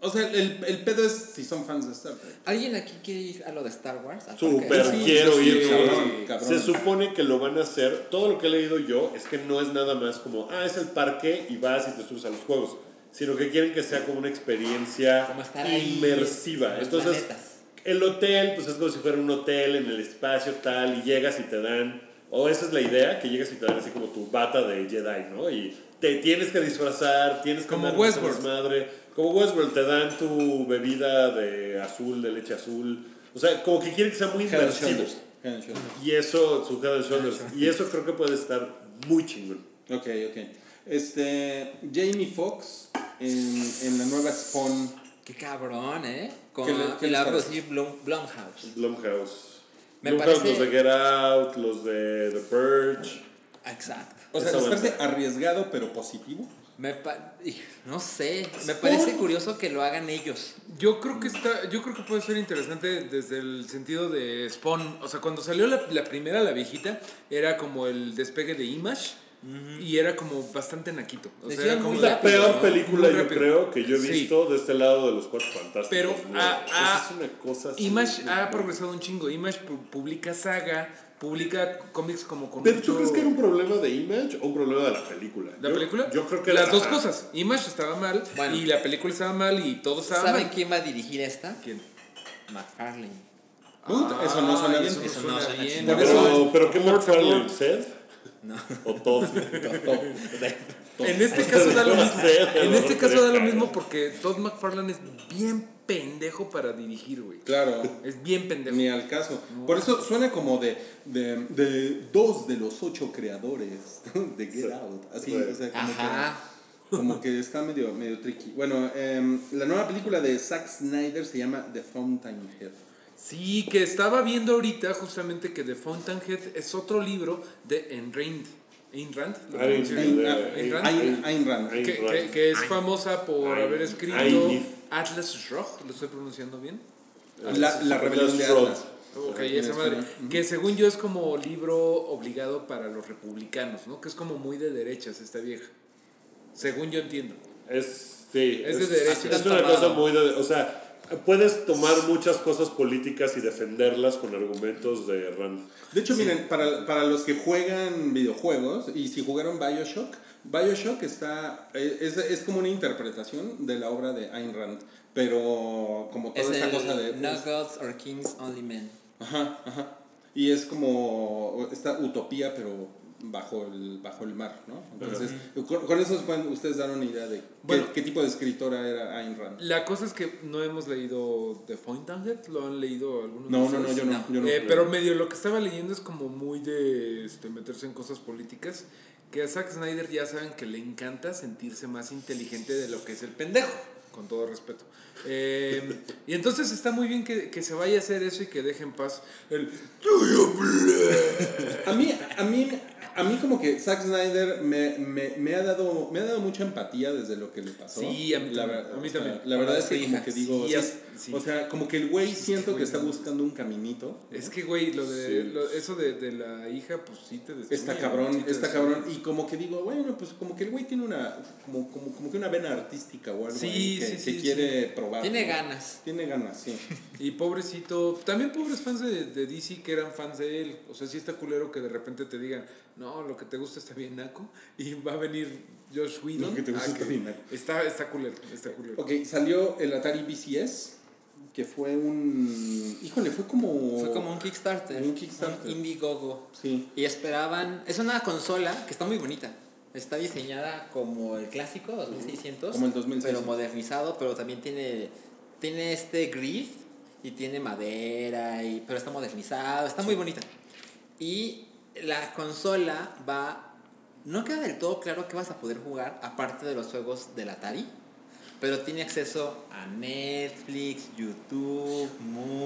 O sea, el, el pedo es si son fans de Star Trek. ¿Alguien aquí quiere ir a lo de Star Wars? Al Súper? Sí, quiero sí, ir. cabrón, güey. cabrón. Se supone que lo van a hacer. Todo lo que he leído yo es que no es nada más como, ah, es el parque y vas y te subes a los juegos. Sino que quieren que sea como una experiencia Como estar ahí inmersiva. en Entonces, planetas. el hotel, pues es como si fuera un hotel en el espacio tal y llegas y te dan. O esa es la idea, que llegas y te dan así como tu bata de Jedi, ¿no? Y te tienes que disfrazar, tienes que Como andar desmadre. Como Westworld, te dan tu bebida de azul, de leche azul. O sea, como que quieren que sea muy inmersivo. Y eso, su Head and Shoulders. Y eso creo que puede estar muy chingón. Ok, ok. Este, Jamie Foxx en, en la nueva Spawn. Qué cabrón, ¿eh? Con ¿Qué le- qué y les la producir Blum- Blumhouse. Blumhouse. Me Blumhouse, parece- los de Get Out, los de The Purge. Exacto. O sea, ¿les parece arriesgado pero positivo? Me pa- no sé, me parece curioso que lo hagan ellos. Yo creo que está, yo creo que puede ser interesante desde el sentido de Spawn. O sea, cuando salió la, la primera, la viejita, era como el despegue de Image y era como bastante naquito. O sea, era como La rápido, peor ¿no? película, yo creo, que yo he Sí. visto de este lado de los cuatro fantásticos. Pero, ¿no? ah, Esa ah, es una cosa así. Image ha progresado un chingo. Image pu- publica saga, publica cómics como con ¿Pero tú crees que era un problema de Image o un problema de la película? ¿La Yo- película? Yo creo que Las la- dos cosas. Image estaba mal Bueno. y la película estaba mal y todo estaba ¿Saben mal. quién va a dirigir esta? ¿Quién? McFarlane. Puta, eso no suena bien. Eso no Eso suena no bien. Pero, pero ¿qué McFarlane? ¿Sed? No. ¿O Todd? En este caso da lo mismo. En este caso da lo mismo porque Todd McFarlane es bien pendejo para dirigir, güey. Claro, Es bien pendejo. ni al caso. Por eso suena como de, de, de dos de los ocho creadores de Get Out. Así, o sea, como Ajá. que, como que está medio, medio tricky. Bueno, em, la nueva película de Zack Snyder se llama The Fountainhead. Sí, que estaba viendo ahorita justamente que The Fountainhead es otro libro de Ayn Rand. Ayn Rand. ¿lo Ayn- Rand. Ayn- Que, que- que es famosa por haber escrito Atlas Shrugged, ¿lo estoy pronunciando bien? La, la rebelión de Atlas Atlas. Ok, En esa madre. Que según yo es como libro obligado para los republicanos, ¿no? Que es como muy de derechas esta vieja. Según yo entiendo. Es, sí, Es de derecha. Es, una cosa muy de... O sea, puedes tomar muchas cosas políticas y defenderlas con argumentos de Rand. De hecho, miren, para, para los que juegan videojuegos y si jugaron Bioshock, Bioshock está, eh, es, es como una interpretación de la obra de Ayn Rand, pero como Es toda esta el cosa de... No Gods or Kings Only Men. Ajá, ajá. Y es como esta utopía, pero bajo el, bajo el mar, ¿no? Entonces, con, con eso pueden ustedes dar una idea de qué, Bueno. qué tipo de escritora era Ayn Rand. La cosa es que no hemos leído The Fountainhead, ¿lo han leído algunos No, no, no, yo no. No. yo no Eh, pero medio lo que estaba leyendo es como muy de este, meterse en cosas políticas. Que a Zack Snyder ya saben que le encanta sentirse más inteligente de lo que es el pendejo, con todo respeto. Eh, y entonces está muy bien que, que se vaya a hacer eso y que deje en paz el... A mí, a mí, a mí como que Zack Snyder me, me, me ha dado, me ha dado mucha empatía desde lo que le pasó. Sí, a mí la, también, a mí. La verdad es que como que digo, Sí, sí, es- sí. o sea, como que el güey siento que está buscando un caminito. Es que, güey, lo de, lo- eso de, de la hija, pues sí te destruye. Está cabrón, está destruye. cabrón. Y como que digo, bueno, pues como que el güey tiene una, como, como, como que una vena artística o algo Sí, ahí que, sí, que sí, quiere probar. Tiene ¿no? ganas. Tiene ganas, sí. Y pobrecito, también pobres fans de, de DC que eran fans de él. O sea, sí está culero que de repente te digan, no, lo que te gusta está bien naco. Y va a venir Josh Whedon. Lo que te gusta a está bien naco. Está, está culero, está culero. Ok, salió el Atari VCS, que fue un... Híjole, fue como... Fue como un Kickstarter. Un Kickstarter. Un Indiegogo. Sí. Y esperaban. Es una consola que está muy bonita. Está diseñada como el clásico, 2600. Como el 2600. Pero modernizado, pero también tiene, tiene este grid y tiene madera, y, pero está modernizado. Está muy bonita. Y la consola va. No queda del todo claro que vas a poder jugar, aparte de los juegos del Atari. Pero tiene acceso a Netflix, YouTube,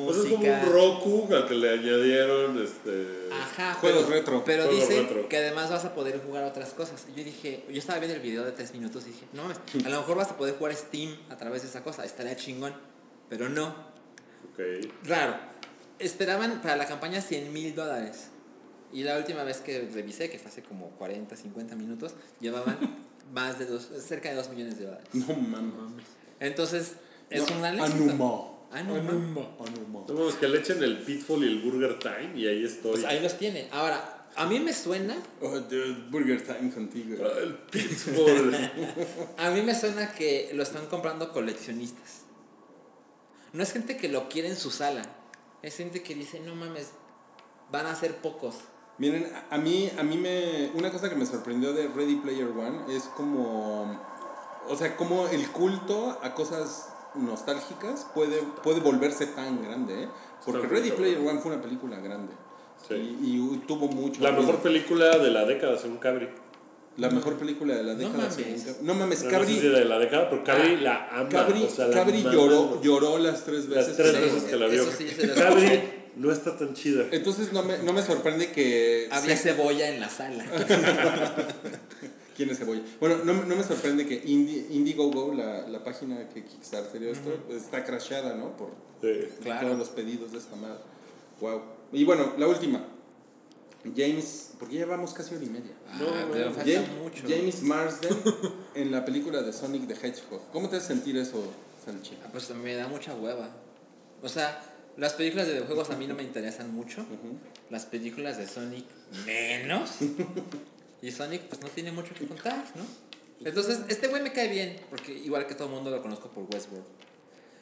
Pues es como música. un Roku al que le añadieron este... Ajá, Juegos pero, retro. Pero Juegos dice retro. que además vas a poder jugar otras cosas. Yo dije, yo estaba viendo el video de tres minutos y dije, no, a lo mejor vas a poder jugar Steam a través de esa cosa, estaría chingón. Pero no, Ok. raro. Esperaban para la campaña 100 mil dólares. Y la última vez que revisé, que fue hace como 40, 50 minutos, llevaban más de dos, cerca de 2 millones de dólares. No mames. Entonces, es No, un gran. Anuma. Anuma. Anuma. No mames, que le echen el Pitfall y el Burger Time y ahí estoy. Pues ahí los tiene. Ahora, a mí me suena Oh, dude, Burger Time contigo. Ah, El Pitfall. A mí me suena que lo están comprando coleccionistas. No es gente que lo quiere en su sala. Es gente que dice, no mames, van a ser pocos. Miren, a- mí, a mí me. Una cosa que me sorprendió de Ready Player One es como. O sea, como el culto a cosas nostálgicas puede, puede volverse tan grande, ¿eh? Porque Ready. Player One fue una película grande. Sí. Y, y tuvo mucho. La ruido. mejor película de la década, según Cabri. La mejor película de la década. mames. según No mames, No, Cabri. no sé si de la década, pero Cabri Ah, la ama. Cabri, o sea, la Cabri lloró, lloró las tres veces. Las tres Sí, veces que la vio. sí, Cabri. No está tan chida. Entonces no me, no me sorprende que. Había sea- cebolla en la sala. ¿Quién es Cebolla? Bueno, no, me- no me sorprende que Indie, Indiegogo, la, la página que Kickstarter esto, está crashada, ¿no? Por Sí. Claro. todos los pedidos de esta madre. Wow. Y bueno, la última. James, porque ya llevamos casi hora y media. Ah, No, pero no. falta James, mucho. James Marsden en la película de Sonic the Hedgehog. ¿Cómo te hace sentir eso, Salchi? Ah, Pues me da mucha hueva. O sea, las películas de videojuegos a mí no me interesan mucho. Las películas de Sonic menos. y Sonic pues no tiene mucho que contar, ¿no? Entonces, este güey me cae bien, porque igual que todo el mundo lo conozco por Westworld.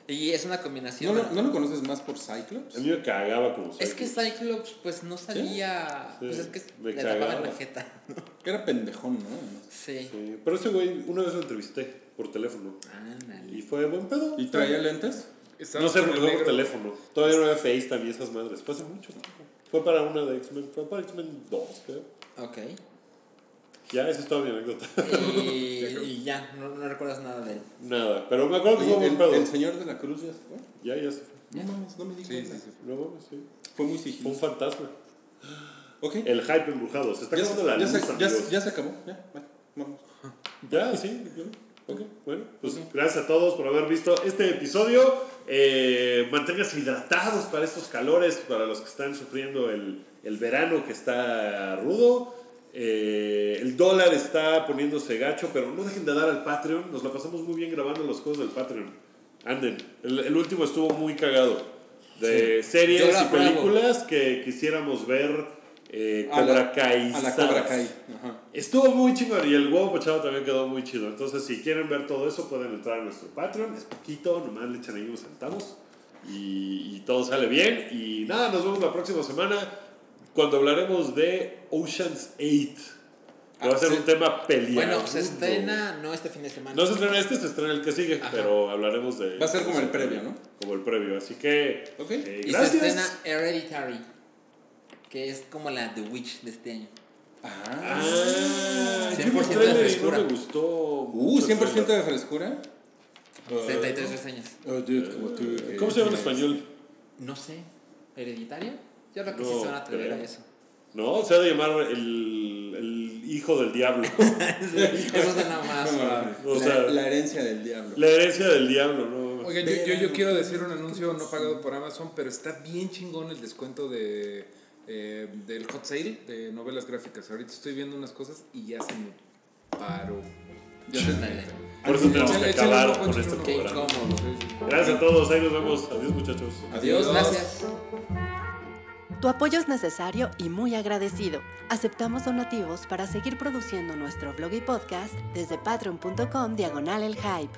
Y es una ¿No, combinación. lo- ¿No lo conoces más por Cyclops? A mí me cagaba como Es que Cyclops. Cyclops pues no salía... Sí, Pues es que me le tapaban cagaba. la jeta. Era pendejón, ¿no? Sí. Sí, Pero ese güey, una vez lo entrevisté por teléfono. Y Ándale. fue buen pedo. ¿Y traía lentes? Estaba No el fue por teléfono. Todavía no había FaceTime y esas madres. Fue hace mucho tiempo. Fue para una de X-Men. Fue para X-Men 2, creo. Ok. Ya, esa es toda mi anécdota. Y, y ya, no, no recuerdas nada de él. Nada. Pero me acuerdo que fue el, pedo. el señor de la cruz ya se fue. Ya, ya se fue. No mames, no me di Sí, sí, sí. No mames, sí. Fue muy Fue un sigiloso. fantasma. Ok. El hype embrujado. Se está Ya, acabando la ya luz, se, ya, se acabó. Ya, vale, vamos. Ya, sí. Ok, bueno, pues gracias a todos por haber visto este episodio. Eh, manténganse hidratados para estos calores, para los que están sufriendo el, el verano que está rudo. Eh, el dólar está poniéndose gacho, pero no dejen de dar al Patreon. Nos la pasamos muy bien grabando los juegos del Patreon. Anden. El, el último estuvo muy cagado. De series y películas que quisiéramos ver. Eh, Cobra Kai. A la Cobra Kai. Ajá. Estuvo muy chingón y el huevo pochado también quedó muy chido. Entonces, si quieren ver todo eso, pueden entrar a nuestro Patreon. Es poquito, nomás le echan ahí unos centavos. Y, y todo sale bien. Y nada, nos vemos la próxima semana cuando hablaremos de Ocean's 8. Que va a Ah, ser sí. un tema peleado. Bueno, se estrena no este fin de semana. No se estrena este, se estrena el que sigue, Ajá. pero hablaremos de. Va a ser como el previo, ¿no? Como el previo. Así que. Ok. eh, y gracias. se estrena Hereditary, que es como la The Witch de este año. Ah. Ah, yo vi 100% el de no frescura. me gustó. Uh, mucho el 100% trailer. de frescura. 73 reseñas. Oh, dude, como tú. que ¿Cómo se llama en español? No sé. ¿Hereditario? Yo creo que No, sí se van a atrever creo. a eso. No, se ha de llamar el, el hijo del diablo. Eso suena más suave. O la, sea, la herencia del diablo. la herencia del diablo, ¿no? Oigan, yo, yo, yo quiero decir un anuncio no pagado por Amazon, pero está bien chingón el descuento de, eh, del hot sale de novelas gráficas. Ahorita estoy viendo unas cosas y ya se me paró. Ya se- Ándale. Por eso tenemos que acabar con este programa. Gracias a todos, ahí nos vemos. Adiós, muchachos. Adiós. Gracias. Tu apoyo es necesario y muy agradecido. Aceptamos donativos para seguir produciendo nuestro blog y podcast desde patreon.com diagonal el hype.